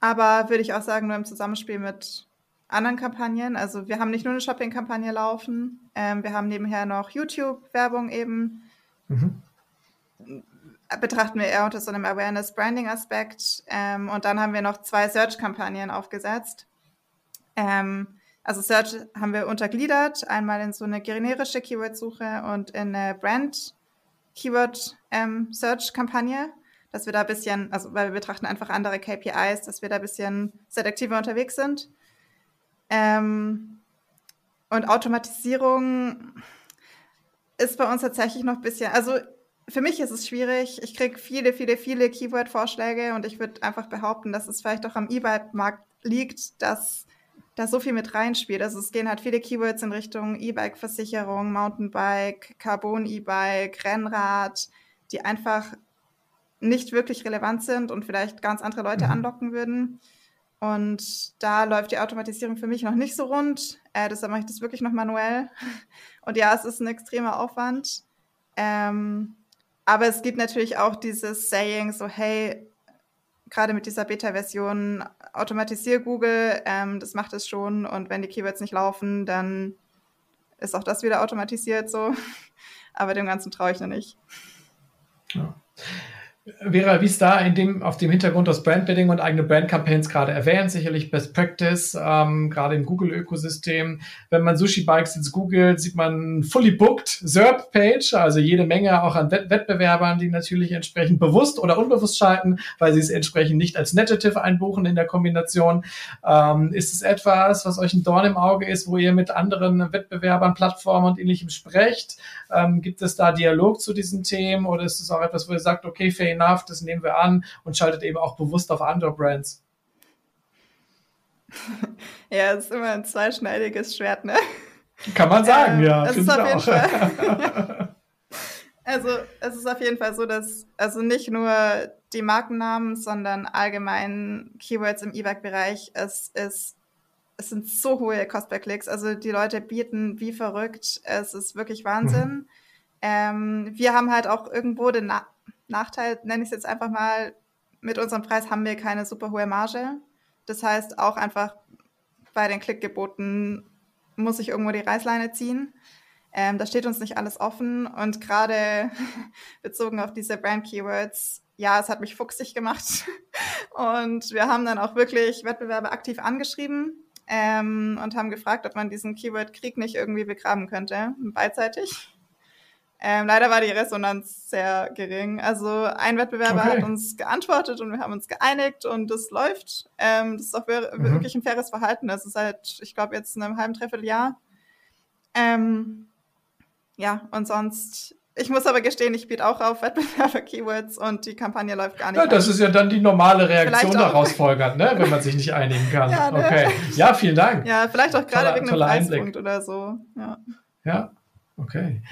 Aber würde ich auch sagen, nur im Zusammenspiel mit anderen Kampagnen. Also wir haben nicht nur eine Shopping-Kampagne laufen, ähm, wir haben nebenher noch YouTube-Werbung eben. Mhm. Betrachten wir eher unter so einem Awareness-Branding-Aspekt. Ähm, und dann haben wir noch zwei Search-Kampagnen aufgesetzt. Ähm, also Search haben wir untergliedert, einmal in so eine generische Keyword-Suche und in eine Brand-Keyword-Search-Kampagne, ähm, dass wir da ein bisschen, also weil wir betrachten einfach andere KPIs, dass wir da ein bisschen selektiver unterwegs sind. Ähm, und Automatisierung ist bei uns tatsächlich noch ein bisschen, also für mich ist es schwierig. Ich kriege viele, viele, viele Keyword-Vorschläge und ich würde einfach behaupten, dass es vielleicht auch am E-Bike-Markt liegt, dass da so viel mit reinspielt. Also es gehen halt viele Keywords in Richtung E-Bike-Versicherung, Mountainbike, Carbon-E-Bike, Rennrad, die einfach nicht wirklich relevant sind und vielleicht ganz andere Leute mhm. anlocken würden. Und da läuft die Automatisierung für mich noch nicht so rund. Äh, deshalb mache ich das wirklich noch manuell. Und ja, es ist ein extremer Aufwand. Ähm, aber es gibt natürlich auch dieses Saying, so hey, gerade mit dieser Beta-Version, automatisier Google, ähm, das macht es schon. Und wenn die Keywords nicht laufen, dann ist auch das wieder automatisiert so. Aber dem Ganzen traue ich noch nicht. Ja. Vera, wie ist da in dem, auf dem Hintergrund das Brandbuilding und eigene Brandcampaigns gerade erwähnt? Sicherlich Best Practice, ähm, gerade im Google-Ökosystem. Wenn man Sushi Bikes jetzt googelt, sieht man fully booked SERP-Page, also jede Menge auch an Wett Wettbewerbern, die natürlich entsprechend bewusst oder unbewusst schalten, weil sie es entsprechend nicht als Negative einbuchen in der Kombination. Ähm, ist es etwas, was euch ein Dorn im Auge ist, wo ihr mit anderen Wettbewerbern, Plattformen und ähnlichem sprecht? Ähm, gibt es da Dialog zu diesen Themen oder ist es auch etwas, wo ihr sagt, okay, fair enough, das nehmen wir an und schaltet eben auch bewusst auf andere Brands. Ja, es ist immer ein zweischneidiges Schwert, ne? Kann man sagen, ähm, ja. Es ist auf jeden Fall. also es ist auf jeden Fall so, dass also nicht nur die Markennamen, sondern allgemein Keywords im E-Bike-Bereich, es ist es sind so hohe Cost per Klicks. Also die Leute bieten wie verrückt. Es ist wirklich Wahnsinn. Mhm. Ähm, wir haben halt auch irgendwo den Na Nachteil, nenne ich es jetzt einfach mal, mit unserem Preis haben wir keine super hohe Marge. Das heißt, auch einfach bei den Klickgeboten muss ich irgendwo die Reißleine ziehen. Ähm, da steht uns nicht alles offen und gerade bezogen auf diese Brand-Keywords, ja, es hat mich fuchsig gemacht. und wir haben dann auch wirklich Wettbewerbe aktiv angeschrieben ähm, und haben gefragt, ob man diesen Keyword-Krieg nicht irgendwie begraben könnte, beidseitig. Ähm, leider war die Resonanz sehr gering. Also ein Wettbewerber okay. hat uns geantwortet und wir haben uns geeinigt und das läuft. Ähm, das ist auch mhm. wirklich ein faires Verhalten. Das ist seit, ich glaube, jetzt in einem halben Dreivierteljahr. Ähm, ja, und sonst, ich muss aber gestehen, ich biete auch auf Wettbewerber-Keywords und die Kampagne läuft gar nicht. Ja, das ist ja dann die normale Reaktion daraus folgert, ne? wenn man sich nicht einigen kann. ja, ne? Okay. Ja, vielen Dank. Ja, vielleicht auch gerade wegen einem Preispunkt oder so. Ja. ja, okay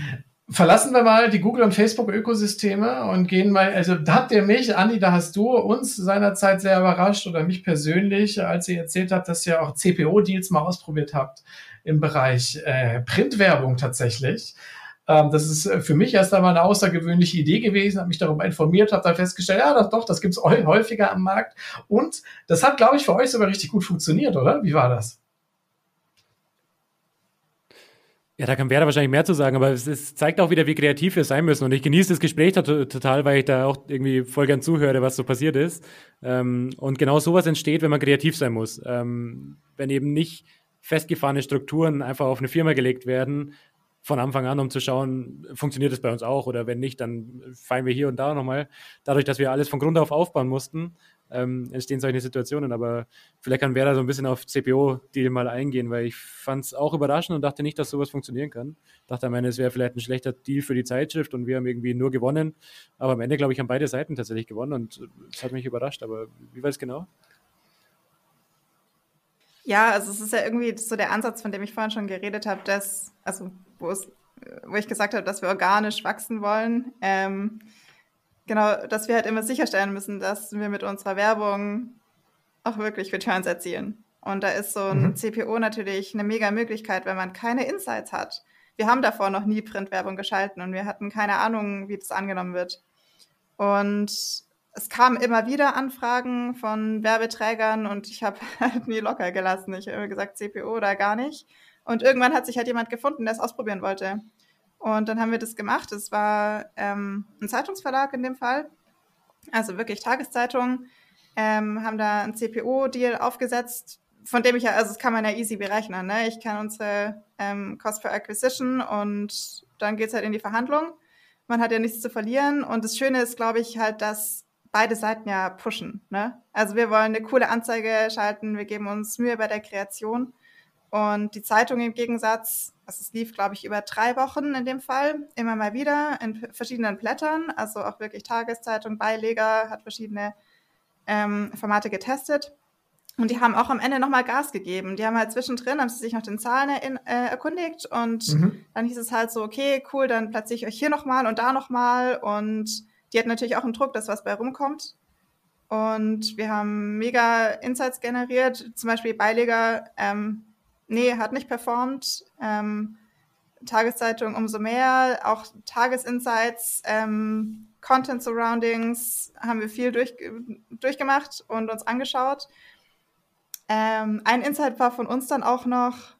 verlassen wir mal die Google- und Facebook-Ökosysteme und gehen mal, also da habt ihr mich, Andi, da hast du uns seinerzeit sehr überrascht oder mich persönlich, als ihr erzählt habt, dass ihr auch CPO-Deals mal ausprobiert habt im Bereich äh, Printwerbung tatsächlich. Ähm, das ist für mich erst einmal eine außergewöhnliche Idee gewesen, habe mich darüber informiert, habe dann festgestellt, ja, doch, doch das gibt's häufiger am Markt. Und das hat, glaube ich, für euch sogar richtig gut funktioniert, oder? Wie war das? Ja, da kann Werder wahrscheinlich mehr zu sagen, aber es, es, zeigt auch wieder, wie kreativ wir sein müssen. Und ich genieße das Gespräch total, weil ich da auch irgendwie voll gern zuhöre, was so passiert ist. Ähm, und genau sowas entsteht, wenn man kreativ sein muss. Ähm, wenn eben nicht festgefahrene Strukturen einfach auf eine Firma gelegt werden, von Anfang an, um zu schauen, funktioniert das bei uns auch oder wenn nicht, dann fallen wir hier und da nochmal. Dadurch, dass wir alles von Grund auf aufbauen mussten, ähm, entstehen solche Situationen. Aber vielleicht kann Werder so ein bisschen auf CPO-Deal mal eingehen, weil ich fand es auch überraschend und dachte nicht, dass sowas funktionieren kann. Dachte am Ende, es wäre vielleicht ein schlechter Deal für die Zeitschrift und wir haben irgendwie nur gewonnen. Aber am Ende, glaube ich, haben beide Seiten tatsächlich gewonnen und es hat mich überrascht. Aber wie war es genau? Ja, also es ist ja irgendwie so der Ansatz, von dem ich vorhin schon geredet habe, dass, also wo es, wo ich gesagt habe, dass wir organisch wachsen wollen. Ähm, genau, dass wir halt immer sicherstellen müssen, dass wir mit unserer Werbung auch wirklich Returns erzielen. Und da ist so ein mhm. CPO natürlich eine mega Möglichkeit, wenn man keine Insights hat. Wir haben davor noch nie Printwerbung geschalten und wir hatten keine Ahnung, wie das angenommen wird. Und es kamen immer wieder Anfragen von Werbeträgern und ich habe halt nie locker gelassen. Ich habe gesagt, CPO oder gar nicht. Und irgendwann hat sich halt jemand gefunden, der es ausprobieren wollte. Und dann haben wir das gemacht. Es war ähm, ein Zeitungsverlag in dem Fall, also wirklich Tageszeitung. Ähm, haben da ein CPO-Deal aufgesetzt, von dem ich ja, also das kann man ja easy berechnen. Ne? Ich kann unsere ähm, Cost per Acquisition und dann geht es halt in die Verhandlung. Man hat ja nichts zu verlieren. Und das Schöne ist, glaube ich, halt, dass beide Seiten ja pushen. Ne? Also wir wollen eine coole Anzeige schalten, wir geben uns Mühe bei der Kreation. Und die Zeitung im Gegensatz, also es lief, glaube ich, über drei Wochen in dem Fall, immer mal wieder in verschiedenen Blättern, also auch wirklich Tageszeitung, Beileger, hat verschiedene ähm, Formate getestet. Und die haben auch am Ende nochmal Gas gegeben. Die haben halt zwischendrin, haben sie sich noch den Zahlen in, äh, erkundigt und mhm. dann hieß es halt so, okay, cool, dann platziere ich euch hier nochmal und da nochmal. Und die hatten natürlich auch einen Druck, dass was bei rumkommt. Und wir haben mega Insights generiert. Zum Beispiel Beileger ähm, nee, hat nicht performt. Ähm, Tageszeitung umso mehr, auch Tagesinsights, ähm, Content Surroundings haben wir viel durch, durchgemacht und uns angeschaut. Ähm, ein Insight war von uns dann auch noch,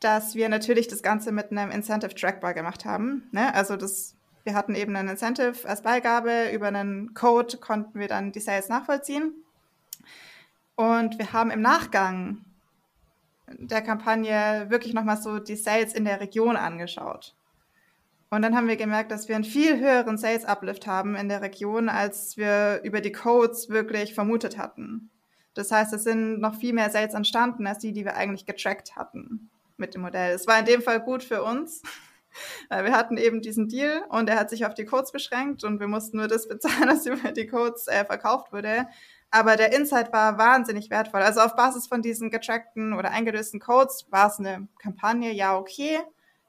dass wir natürlich das Ganze mit einem Incentive Trackbar gemacht haben. Ne? Also das wir hatten eben ein Incentive als Beigabe. Über einen Code konnten wir dann die Sales nachvollziehen. Und wir haben im Nachgang der Kampagne wirklich nochmal so die Sales in der Region angeschaut. Und dann haben wir gemerkt, dass wir einen viel höheren Sales Uplift haben in der Region, als wir über die Codes wirklich vermutet hatten. Das heißt, es sind noch viel mehr Sales entstanden, als die, die wir eigentlich getrackt hatten mit dem Modell. Es war in dem Fall gut für uns. Wir hatten eben diesen Deal und er hat sich auf die Codes beschränkt und wir mussten nur das bezahlen, was über die Codes äh, verkauft wurde. Aber der Insight war wahnsinnig wertvoll. Also auf Basis von diesen getrackten oder eingelösten Codes war es eine Kampagne, ja, okay,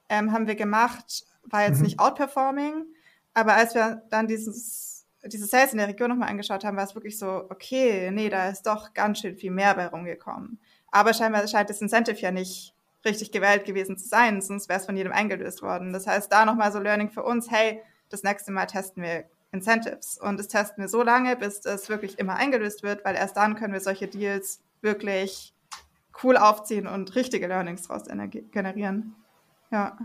ähm, haben wir gemacht war jetzt mhm. nicht outperforming, aber als wir dann dieses, diese Sales in der Region nochmal angeschaut haben, war es wirklich so, okay, nee, da ist doch ganz schön viel mehr bei rumgekommen. Aber scheinbar scheint das Incentive ja nicht richtig gewählt gewesen zu sein, sonst wäre es von jedem eingelöst worden. Das heißt, da nochmal so Learning für uns, hey, das nächste Mal testen wir Incentives. Und das testen wir so lange, bis es wirklich immer eingelöst wird, weil erst dann können wir solche Deals wirklich cool aufziehen und richtige Learnings daraus generieren. Ja.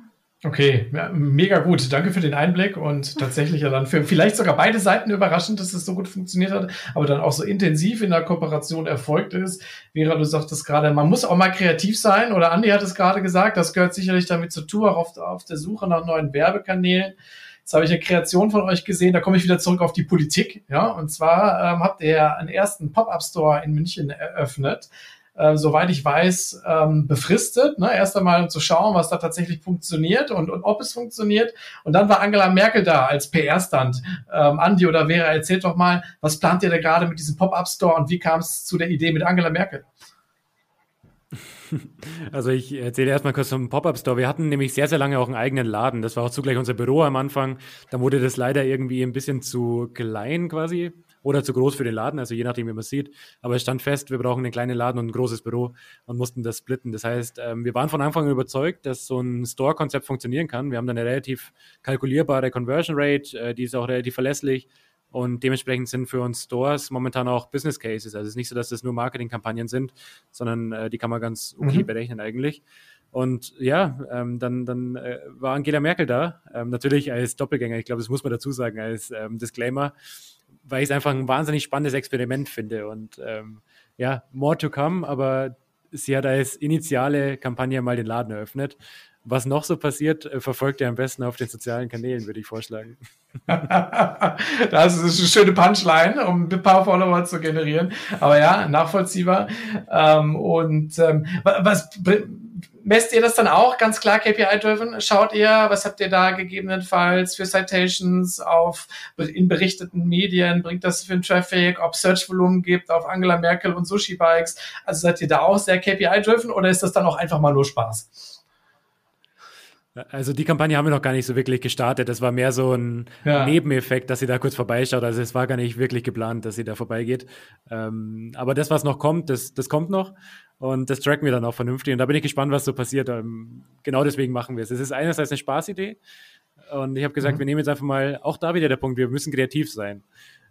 Okay, mega gut. Danke für den Einblick und tatsächlich ja dann für vielleicht sogar beide Seiten überraschend, dass es so gut funktioniert hat, aber dann auch so intensiv in der Kooperation erfolgt ist. Vera, du sagtest gerade, man muss auch mal kreativ sein oder Andi hat es gerade gesagt, das gehört sicherlich damit zu tun, auch auf, auf der Suche nach neuen Werbekanälen. Jetzt habe ich eine Kreation von euch gesehen, da komme ich wieder zurück auf die Politik. Ja, und zwar ähm, habt ihr einen ersten Pop-up-Store in München eröffnet äh, soweit ich weiß, ähm, befristet. Ne? Erst einmal, um zu schauen, was da tatsächlich funktioniert und, und ob es funktioniert. Und dann war Angela Merkel da als PR-Stand. Ähm, Andi oder Vera, erzählt doch mal, was plant ihr da gerade mit diesem Pop-Up-Store und wie kam es zu der Idee mit Angela Merkel? Also ich erzähle erstmal kurz zum Pop-Up-Store. Wir hatten nämlich sehr, sehr lange auch einen eigenen Laden. Das war auch zugleich unser Büro am Anfang. Dann wurde das leider irgendwie ein bisschen zu klein quasi oder zu groß für den Laden, also je nachdem, wie man sieht. Aber es stand fest, wir brauchen einen kleinen Laden und ein großes Büro und mussten das splitten. Das heißt, ähm, wir waren von Anfang an überzeugt, dass so ein Store-Konzept funktionieren kann. Wir haben da eine relativ kalkulierbare Conversion Rate, äh, die ist auch relativ verlässlich. Und dementsprechend sind für uns Stores momentan auch Business Cases. Also es ist nicht so, dass das nur Marketingkampagnen sind, sondern äh, die kann man ganz okay mhm. berechnen eigentlich. Und ja, ähm, dann, dann äh, war Angela Merkel da, ähm, natürlich als Doppelgänger, ich glaube, das muss man dazu sagen, als ähm, Disclaimer weil ich es einfach ein wahnsinnig spannendes Experiment finde. Und ähm, ja, more to come, aber sie hat als initiale Kampagne mal den Laden eröffnet. Was noch so passiert, äh, verfolgt ihr am besten auf den sozialen Kanälen, würde ich vorschlagen. das ist eine schöne Punchline, um ein paar Follower zu generieren. Aber ja, nachvollziehbar. Ähm, und ähm, was messt ihr das dann auch ganz klar KPI-driven? Schaut ihr, was habt ihr da gegebenenfalls für Citations auf in berichteten Medien? Bringt das für den Traffic? Ob Search-Volumen gibt auf Angela Merkel und Sushi-Bikes? Also seid ihr da auch sehr KPI-driven oder ist das dann auch einfach mal nur Spaß? Also die Kampagne haben wir noch gar nicht so wirklich gestartet. Das war mehr so ein ja. Nebeneffekt, dass sie da kurz vorbeischaut. Also es war gar nicht wirklich geplant, dass sie da vorbeigeht. Ähm, aber das, was noch kommt, das, das kommt noch. Und das tracken wir dann auch vernünftig. Und da bin ich gespannt, was so passiert. Ähm, genau deswegen machen wir es. Es ist einerseits eine Spaßidee. Und ich habe gesagt, mhm. wir nehmen jetzt einfach mal, auch da wieder der Punkt, wir müssen kreativ sein.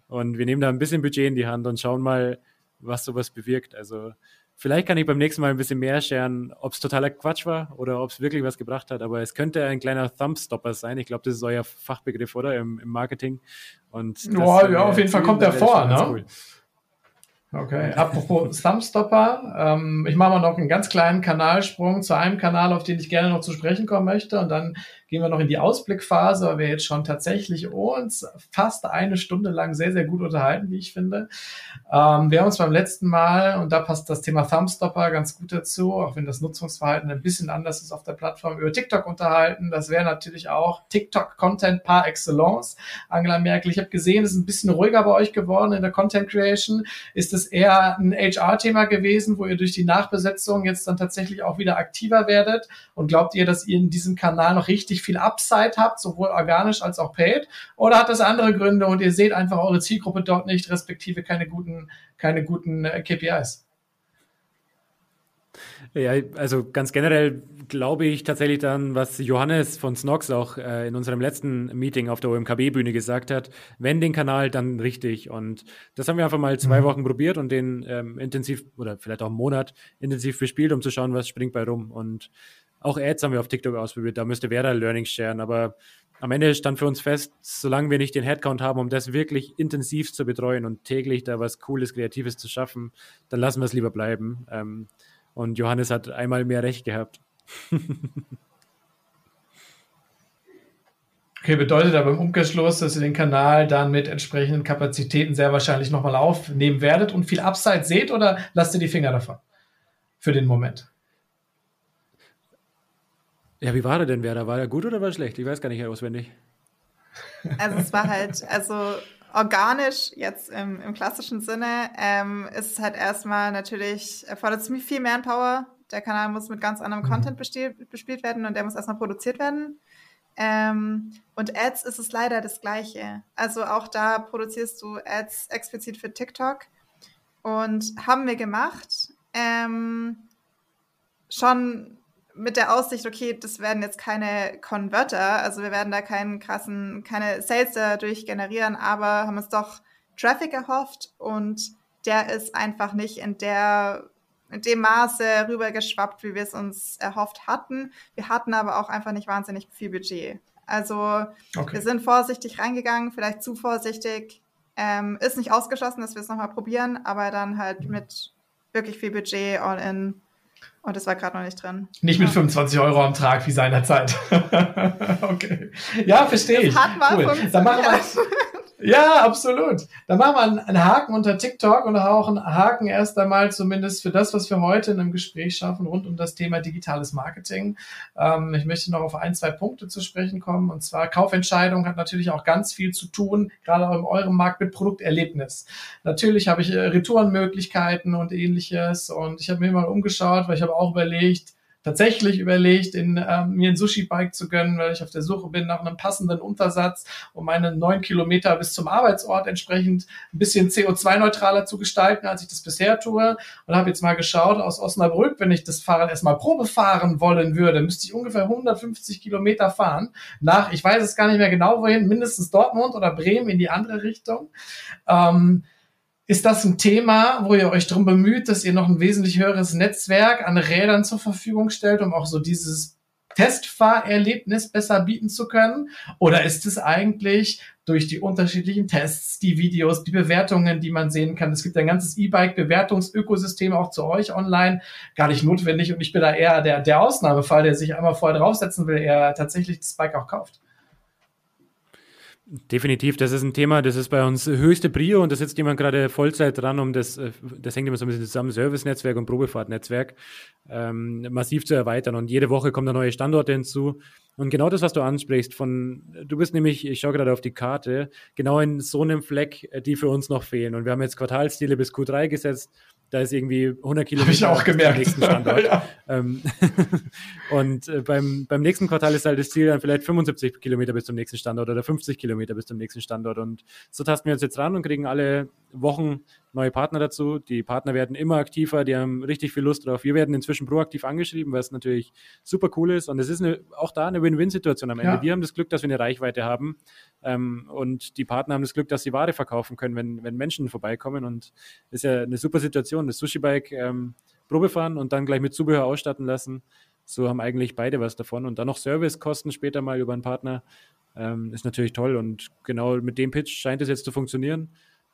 Und wir nehmen da ein bisschen Budget in die Hand und schauen mal, was sowas bewirkt. Also vielleicht kann ich beim nächsten Mal ein bisschen mehr scheren, ob es totaler Quatsch war oder ob es wirklich was gebracht hat. Aber es könnte ein kleiner Thumbstopper sein. Ich glaube, das ist euer Fachbegriff, oder? Im, im Marketing. Und ja, ja, auf jeden Fall kommt der vor, ne? Cool. Okay, apropos Thumbstopper, ähm, ich mache mal noch einen ganz kleinen Kanalsprung zu einem Kanal, auf den ich gerne noch zu sprechen kommen möchte und dann gehen wir noch in die Ausblickphase, weil wir jetzt schon tatsächlich uns fast eine Stunde lang sehr, sehr gut unterhalten, wie ich finde. Ähm, wir haben uns beim letzten Mal, und da passt das Thema Thumbstopper ganz gut dazu, auch wenn das Nutzungsverhalten ein bisschen anders ist auf der Plattform, über TikTok unterhalten. Das wäre natürlich auch TikTok-Content par excellence. Angela Merkel, ich habe gesehen, es ist ein bisschen ruhiger bei euch geworden in der Content Creation. Ist es eher ein HR-Thema gewesen, wo ihr durch die Nachbesetzung jetzt dann tatsächlich auch wieder aktiver werdet? Und glaubt ihr, dass ihr in diesem Kanal noch richtig richtig viel Upside habt, sowohl organisch als auch paid? Oder hat das andere Gründe und ihr seht einfach eure Zielgruppe dort nicht, respektive keine guten, keine guten äh, KPIs? Ja, also ganz generell glaube ich tatsächlich dann, was Johannes von Snox auch äh, in unserem letzten Meeting auf der OMKB-Bühne gesagt hat, wenn den Kanal, dann richtig. Und das haben wir einfach mal zwei mhm. Wochen probiert und den ähm, intensiv oder vielleicht auch einen Monat intensiv bespielt, um zu schauen, was springt bei rum. Und auch Ads haben wir auf TikTok ausprobiert, da müsste Vera Learnings sharen, aber am Ende stand für uns fest, solange wir nicht den Headcount haben, um das wirklich intensiv zu betreuen und täglich da was Cooles, Kreatives zu schaffen, dann lassen wir es lieber bleiben. Ähm, und Johannes hat einmal mehr Recht gehabt. Okay, bedeutet aber im Umkehrschluss, dass ihr den Kanal dann mit entsprechenden Kapazitäten sehr wahrscheinlich nochmal aufnehmen werdet und viel Upside seht oder lasst ihr die Finger davon? Für den Moment. Ja, wie war der denn, Werder? War er gut oder war er schlecht? Ich weiß gar nicht auswendig. Also es war halt, also organisch jetzt im, im klassischen Sinne ähm, ist es halt erstmal natürlich, erfordert ziemlich viel Manpower. Der Kanal muss mit ganz anderem mhm. Content bespielt, bespielt werden und der muss erstmal produziert werden. Ähm, und Ads ist es leider das Gleiche. Also auch da produzierst du Ads explizit für TikTok und haben wir gemacht. Ähm, schon mit der Aussicht, okay, das werden jetzt keine Converter, also wir werden da keinen krassen, keine Sales dadurch generieren, aber haben uns doch Traffic erhofft und der ist einfach nicht in der in dem Maße rübergeschwappt, wie wir es uns erhofft hatten. Wir hatten aber auch einfach nicht wahnsinnig viel Budget. Also okay. wir sind vorsichtig reingegangen, vielleicht zu vorsichtig. Ähm, ist nicht ausgeschlossen, dass wir es nochmal probieren, aber dann halt mit wirklich viel Budget all in und das war gerade noch nicht drin. Nicht mit ja. 25 Euro am Tag wie seinerzeit. okay. Ja, verstehe ich. Hat mal cool. Dann machen wir ja, absolut. Dann machen wir einen, Haken unter TikTok und auch einen Haken erst einmal zumindest für das, was wir heute in einem Gespräch schaffen rund um das Thema digitales Marketing. Ähm, ich möchte noch auf ein, zwei Punkte zu sprechen kommen. Und zwar Kaufentscheidung hat natürlich auch ganz viel zu tun, gerade auch in eurem Markt mit Produkterlebnis. Natürlich habe ich äh, Retourenmöglichkeiten und ähnliches. Und ich habe mir mal umgeschaut, weil ich habe auch überlegt, tatsächlich überlegt, in, äh, mir ein Sushi-Bike zu gönnen, weil ich auf der Suche bin nach einem passenden Untersatz, um meine neun Kilometer bis zum Arbeitsort entsprechend ein bisschen CO2-neutraler zu gestalten, als ich das bisher tue. Und habe jetzt mal geschaut, aus Osnabrück, wenn ich das Fahrrad erstmal Probe fahren wollen würde, müsste ich ungefähr 150 Kilometer fahren. Nach, ich weiß es gar nicht mehr genau wohin, mindestens Dortmund oder Bremen in die andere Richtung. Ähm, ist das ein Thema, wo ihr euch darum bemüht, dass ihr noch ein wesentlich höheres Netzwerk an Rädern zur Verfügung stellt, um auch so dieses Testfahrerlebnis besser bieten zu können? Oder ist es eigentlich durch die unterschiedlichen Tests, die Videos, die Bewertungen, die man sehen kann, es gibt ein ganzes E-Bike-Bewertungsökosystem auch zu euch online, gar nicht notwendig und ich bin da eher der, der Ausnahmefall, der sich einmal vorher draufsetzen will, er tatsächlich das Bike auch kauft. Definitiv, das ist ein Thema, das ist bei uns höchste Prio und da sitzt jemand gerade Vollzeit dran, um das, äh, das hängt immer so ein bisschen zusammen, Service-Netzwerk und Probefahrtnetzwerk ähm, massiv zu erweitern und jede Woche kommen da neue Standorte hinzu. Und genau das, was du ansprichst, von, du bist nämlich, ich schaue gerade auf die Karte, genau in so einem Fleck, äh, die für uns noch fehlen. Und wir haben jetzt Quartalsziele bis Q3 gesetzt da ist irgendwie 100 Kilometer ich auch gemerkt. nächsten Standort. ja. ähm, und äh, beim, beim nächsten Quartal ist halt das Ziel dann vielleicht 75 Kilometer bis zum nächsten Standort oder 50 Kilometer bis zum nächsten Standort. Und so tasten wir uns jetzt ran und kriegen alle Wochen neue Partner dazu. Die Partner werden immer aktiver, die haben richtig viel Lust drauf. Wir werden inzwischen proaktiv angeschrieben, was natürlich super cool ist. Und es ist eine, auch da eine Win-Win-Situation am Ende. Ja. Wir haben das Glück, dass wir eine Reichweite haben. Ähm, und die Partner haben das Glück, dass sie Ware verkaufen können, wenn, wenn Menschen vorbeikommen. Und ist ja eine super Situation. Das Sushi-Bike ähm, Probe fahren und dann gleich mit Zubehör ausstatten lassen. So haben eigentlich beide was davon. Und dann noch Servicekosten später mal über einen Partner. Ähm, ist natürlich toll. Und genau mit dem Pitch scheint es jetzt zu funktionieren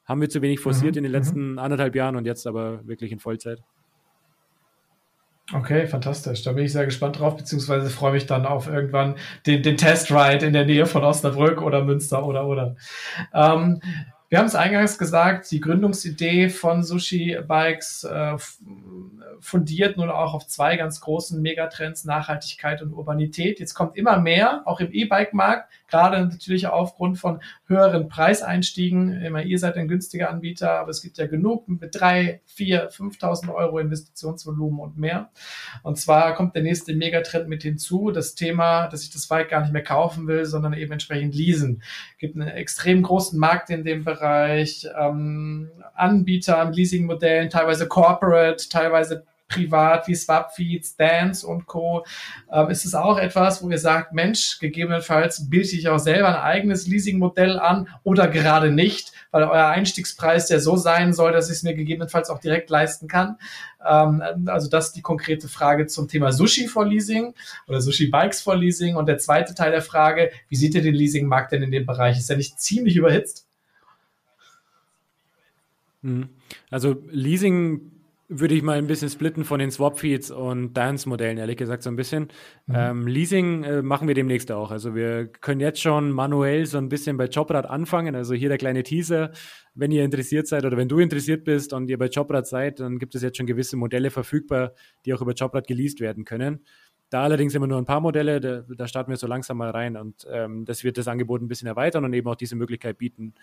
haben wir zu wenig forciert mhm. in den mhm. letzten anderthalb Jahren und jetzt aber wirklich in Vollzeit. Okay, fantastisch. Da bin ich sehr gespannt drauf, beziehungsweise freue mich dann auf irgendwann den, den Testride in der Nähe von Osnabrück oder Münster oder oder. Ähm, wir haben es eingangs gesagt, die Gründungsidee von Sushi Bikes äh, fundiert nun auch auf zwei ganz großen Megatrends, Nachhaltigkeit und Urbanität. Jetzt kommt immer mehr, auch im E-Bike-Markt, gerade natürlich aufgrund von höheren Preiseinstiegen. Immer ihr seid ein günstiger Anbieter, aber es gibt ja genug mit drei, vier, 5.000 Euro Investitionsvolumen und mehr. Und zwar kommt der nächste Megatrend mit hinzu, das Thema, dass ich das Bike gar nicht mehr kaufen will, sondern eben entsprechend leasen. Es gibt einen extrem großen Markt in dem Bereich, ähm, Anbieter, Leasingmodellen, teilweise Corporate, teilweise privat wie Swapfeeds, Dance und Co. Ähm, ist es auch etwas, wo ihr sagt, Mensch, gegebenenfalls bilde ich auch selber ein eigenes Leasingmodell an oder gerade nicht, weil euer Einstiegspreis ja so sein soll, dass ich es mir gegebenenfalls auch direkt leisten kann. Ähm, also das ist die konkrete Frage zum Thema Sushi for Leasing oder Sushi Bikes for Leasing. Und der zweite Teil der Frage, wie seht ihr den Leasingmarkt denn in dem Bereich? Ist er nicht ziemlich überhitzt? Mhm. Also Leasing würde ich mal ein bisschen splitten von den Swap-Feeds und Dance-Modellen, ehrlich gesagt, so ein bisschen. Mhm. Ähm, Leasing äh, machen wir demnächst auch. Also wir können jetzt schon manuell so ein bisschen bei Jobrad anfangen. Also hier der kleine Teaser. Wenn ihr interessiert seid oder wenn du interessiert bist und ihr bei Jobrad seid, dann gibt es jetzt schon gewisse Modelle verfügbar, die auch über Jobrad geleast werden können. Da allerdings immer nur ein paar Modelle, da, da starten wir so langsam mal rein und ähm, das wird das Angebot ein bisschen erweitern und eben auch diese Möglichkeit bieten,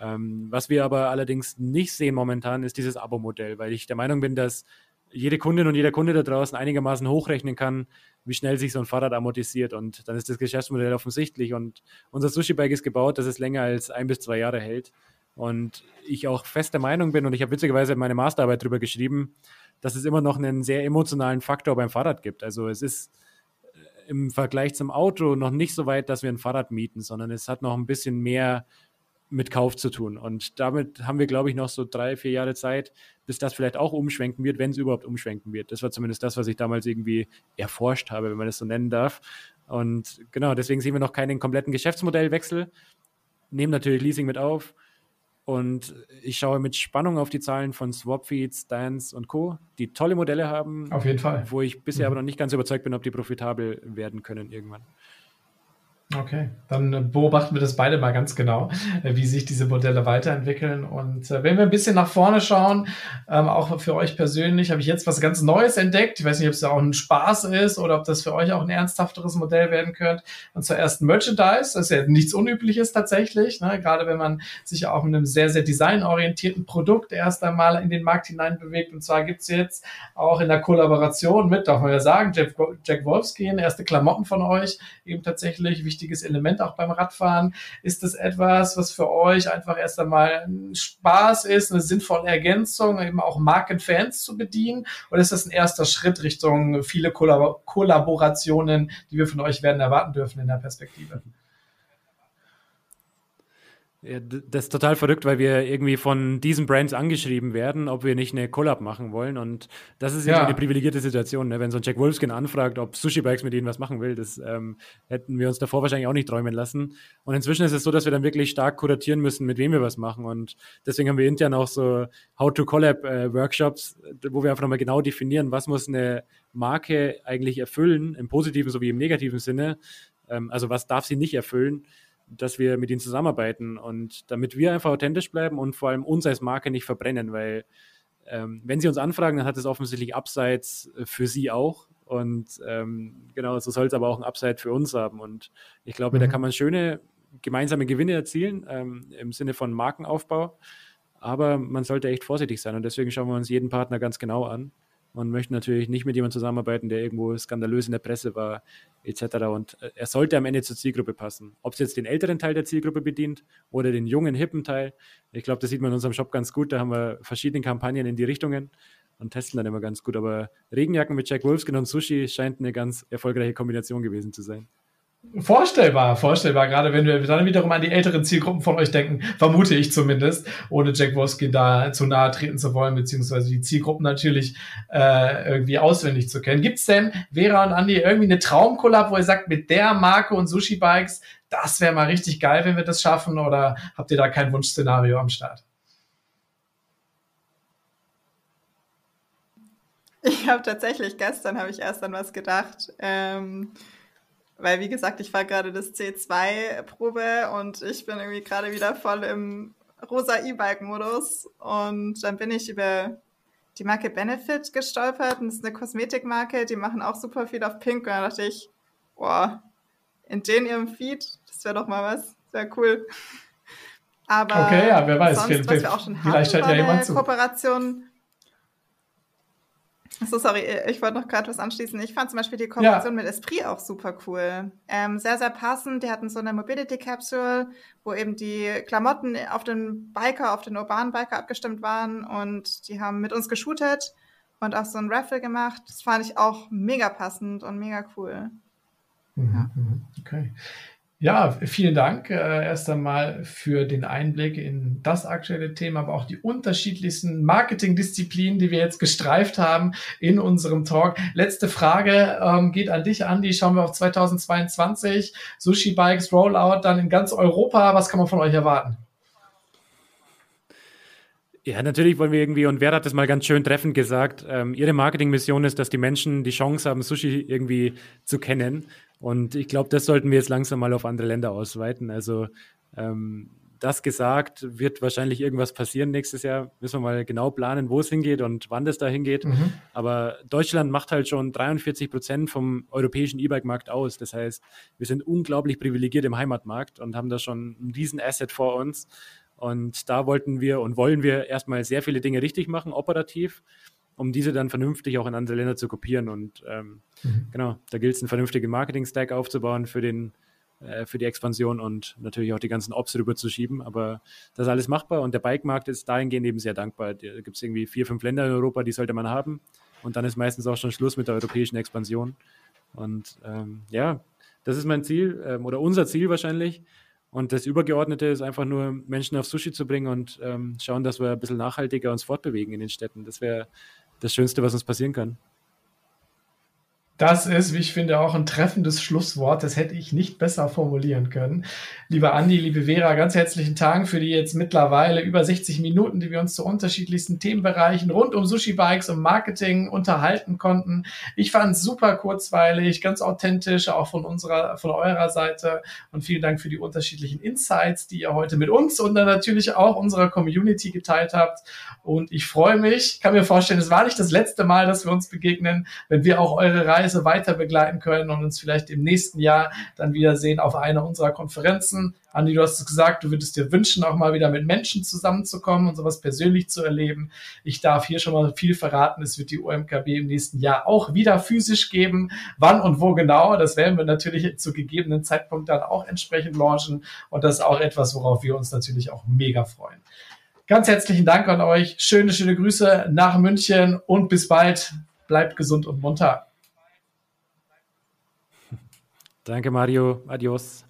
ähm, was wir aber allerdings nicht sehen momentan, ist dieses Abo-Modell, weil ich der Meinung bin, dass jede Kundin und jeder Kunde da draußen einigermaßen hochrechnen kann, wie schnell sich so ein Fahrrad amortisiert. Und dann ist das Geschäftsmodell offensichtlich. Und unser Sushi-Bike ist gebaut, dass es länger als ein bis zwei Jahre hält. Und ich auch fest der Meinung bin, und ich habe witzigerweise meine Masterarbeit darüber geschrieben, dass es immer noch einen sehr emotionalen Faktor beim Fahrrad gibt. Also es ist äh, im Vergleich zum Auto noch nicht so weit, dass wir ein Fahrrad mieten, sondern es hat noch ein bisschen mehr mit Kauf zu tun. Und damit haben wir, glaube ich, noch so drei, vier Jahre Zeit, bis das vielleicht auch umschwenken wird, wenn es überhaupt umschwenken wird. Das war zumindest das, was ich damals irgendwie erforscht habe, wenn man das so nennen darf. Und genau, deswegen sehen wir noch keinen kompletten Geschäftsmodellwechsel. Nehmen natürlich Leasing mit auf. Und ich schaue mit Spannung auf die Zahlen von Swapfeeds, Dance und Co., die tolle Modelle haben. Auf jeden Fall. Wo ich bisher mhm. aber noch nicht ganz überzeugt bin, ob die profitabel werden können irgendwann. Okay, dann äh, beobachten wir das beide mal ganz genau, äh, wie sich diese Modelle weiterentwickeln. Und äh, wenn wir ein bisschen nach vorne schauen, ähm, auch für euch persönlich, habe ich jetzt was ganz Neues entdeckt. Ich weiß nicht, ob es ja auch ein Spaß ist oder ob das für euch auch ein ernsthafteres Modell werden könnte. Und zwar erst Merchandise. Das ist ja nichts Unübliches tatsächlich, ne? gerade wenn man sich auch mit einem sehr, sehr designorientierten Produkt erst einmal in den Markt hinein bewegt. Und zwar gibt es jetzt auch in der Kollaboration mit, darf man ja sagen, Jack, Jack Wolfskin, erste Klamotten von euch, eben tatsächlich wichtig wichtiges Element auch beim Radfahren? Ist das etwas, was für euch einfach erst einmal ein Spaß ist, eine sinnvolle Ergänzung, eben auch Markenfans zu bedienen? Oder ist das ein erster Schritt Richtung viele Kollaborationen, die wir von euch werden erwarten dürfen in der Perspektive? Ja, das ist total verrückt, weil wir irgendwie von diesen Brands angeschrieben werden, ob wir nicht eine Collab machen wollen. Und das ist ja eine privilegierte Situation, ne? wenn so ein Jack Wolfskin anfragt, ob Sushi Bikes mit ihnen was machen will. Das ähm, hätten wir uns davor wahrscheinlich auch nicht träumen lassen. Und inzwischen ist es so, dass wir dann wirklich stark kuratieren müssen, mit wem wir was machen. Und deswegen haben wir intern auch so How-to-Collab-Workshops, äh, wo wir einfach nochmal genau definieren, was muss eine Marke eigentlich erfüllen, im positiven sowie im negativen Sinne. Ähm, also was darf sie nicht erfüllen dass wir mit ihnen zusammenarbeiten und damit wir einfach authentisch bleiben und vor allem uns als Marke nicht verbrennen, weil ähm, wenn sie uns anfragen, dann hat es offensichtlich äh, für sie auch und ähm, genau, so soll es aber auch ein Upside für uns haben und ich glaube, mhm. da kann man schöne gemeinsame Gewinne erzielen ähm, im Sinne von Markenaufbau, aber man sollte echt vorsichtig sein und deswegen schauen wir uns jeden Partner ganz genau an und möchte natürlich nicht mit jemandem zusammenarbeiten, der irgendwo skandalös in der Presse war, etc. Und äh, er sollte am Ende zur Zielgruppe passen. Ob es jetzt den älteren Teil der Zielgruppe bedient oder den jungen, hippen Teil. Ich glaube, das sieht man in unserem Shop ganz gut. Da haben wir verschiedene Kampagnen in die Richtungen und testen dann immer ganz gut. Aber Regenjacken mit Jack Wolfskin und Sushi scheint eine ganz erfolgreiche Kombination gewesen zu sein. Vorstellbar, vorstellbar, gerade wenn wir dann wiederum an die älteren Zielgruppen von euch denken, vermute ich zumindest, ohne Jack Woski da zu nahe treten zu wollen, beziehungsweise die Zielgruppen natürlich äh, irgendwie auswendig zu kennen. Gibt's denn, Vera und Andi, irgendwie eine Traumkollab, wo ihr sagt, mit der Marke und Sushi Bikes, das wäre mal richtig geil, wenn wir das schaffen, oder habt ihr da kein Wunschszenario am Start? Ich habe tatsächlich gestern habe ich erst an was gedacht. Ähm, weil, wie gesagt, ich war gerade das C2-Probe und ich bin irgendwie gerade wieder voll im rosa E-Bike-Modus. Und dann bin ich über die Marke Benefit gestolpert. Und das ist eine Kosmetikmarke, die machen auch super viel auf Pink. Und da dachte ich, boah, in den ihrem Feed, das wäre doch mal was. Sehr cool. Aber okay, ja, wer weiß, sonst, was wir auch schon vielleicht hatten, ja jemand zu. Kooperation Achso, sorry, ich wollte noch gerade was anschließen. Ich fand zum Beispiel die Kooperation ja. mit Esprit auch super cool. Ähm, sehr, sehr passend. Die hatten so eine Mobility Capsule, wo eben die Klamotten auf den Biker, auf den urbanen Biker abgestimmt waren und die haben mit uns geshootet und auch so ein Raffle gemacht. Das fand ich auch mega passend und mega cool. Mhm, ja. Mhm, okay. Ja, vielen Dank äh, erst einmal für den Einblick in das aktuelle Thema, aber auch die unterschiedlichsten Marketingdisziplinen, die wir jetzt gestreift haben in unserem Talk. Letzte Frage ähm, geht an dich, Andi. Schauen wir auf 2022. Sushi Bikes Rollout dann in ganz Europa. Was kann man von euch erwarten? Ja, natürlich wollen wir irgendwie, und wer hat das mal ganz schön treffend gesagt, ähm, ihre Marketingmission ist, dass die Menschen die Chance haben, Sushi irgendwie zu kennen. Und ich glaube, das sollten wir jetzt langsam mal auf andere Länder ausweiten. Also ähm, das gesagt, wird wahrscheinlich irgendwas passieren nächstes Jahr. Müssen wir mal genau planen, wo es hingeht und wann das da hingeht. Mhm. Aber Deutschland macht halt schon 43 Prozent vom europäischen E-Bike-Markt aus. Das heißt, wir sind unglaublich privilegiert im Heimatmarkt und haben da schon einen riesen Asset vor uns. Und da wollten wir und wollen wir erstmal sehr viele Dinge richtig machen, operativ, um diese dann vernünftig auch in andere Länder zu kopieren. Und ähm, mhm. genau, da gilt es, einen vernünftigen Marketing-Stack aufzubauen für den äh, für die Expansion und natürlich auch die ganzen Ops rüberzuschieben. Aber das ist alles machbar und der Bike-Markt ist dahingehend eben sehr dankbar. Da gibt es irgendwie vier, fünf Länder in Europa, die sollte man haben. Und dann ist meistens auch schon Schluss mit der europäischen Expansion. Und ähm, ja, das ist mein Ziel ähm, oder unser Ziel wahrscheinlich, und das Übergeordnete ist einfach nur, Menschen auf Sushi zu bringen und ähm, schauen, dass wir ein bisschen nachhaltiger uns fortbewegen in den Städten. Das wäre das Schönste, was uns passieren kann. Das ist, wie ich finde, auch ein treffendes Schlusswort. Das hätte ich nicht besser formulieren können. Lieber Andi, liebe Vera, ganz herzlichen Dank für die jetzt mittlerweile über 60 Minuten, die wir uns zu unterschiedlichsten Themenbereichen rund um Sushi Bikes und Marketing unterhalten konnten. Ich fand es super kurzweilig, ganz authentisch, auch von unserer, von eurer Seite. Und vielen Dank für die unterschiedlichen Insights, die ihr heute mit uns und dann natürlich auch unserer Community geteilt habt. Und ich freue mich, kann mir vorstellen, es war nicht das letzte Mal, dass wir uns begegnen, wenn wir auch eure Reise Reise weiter begleiten können und uns vielleicht im nächsten Jahr dann wiedersehen auf einer unserer Konferenzen. Andi, du hast es gesagt, du würdest dir wünschen, auch mal wieder mit Menschen zusammenzukommen und sowas persönlich zu erleben. Ich darf hier schon mal viel verraten. Es wird die OMKB im nächsten Jahr auch wieder physisch geben. Wann und wo genau, das werden wir natürlich zu gegebenen Zeitpunkt dann auch entsprechend launchen. Und das ist auch etwas, worauf wir uns natürlich auch mega freuen. Ganz herzlichen Dank an euch. Schöne, schöne Grüße nach München und bis bald. Bleibt gesund und munter. Danke, Mario. Adios.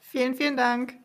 Vielen, vielen Dank.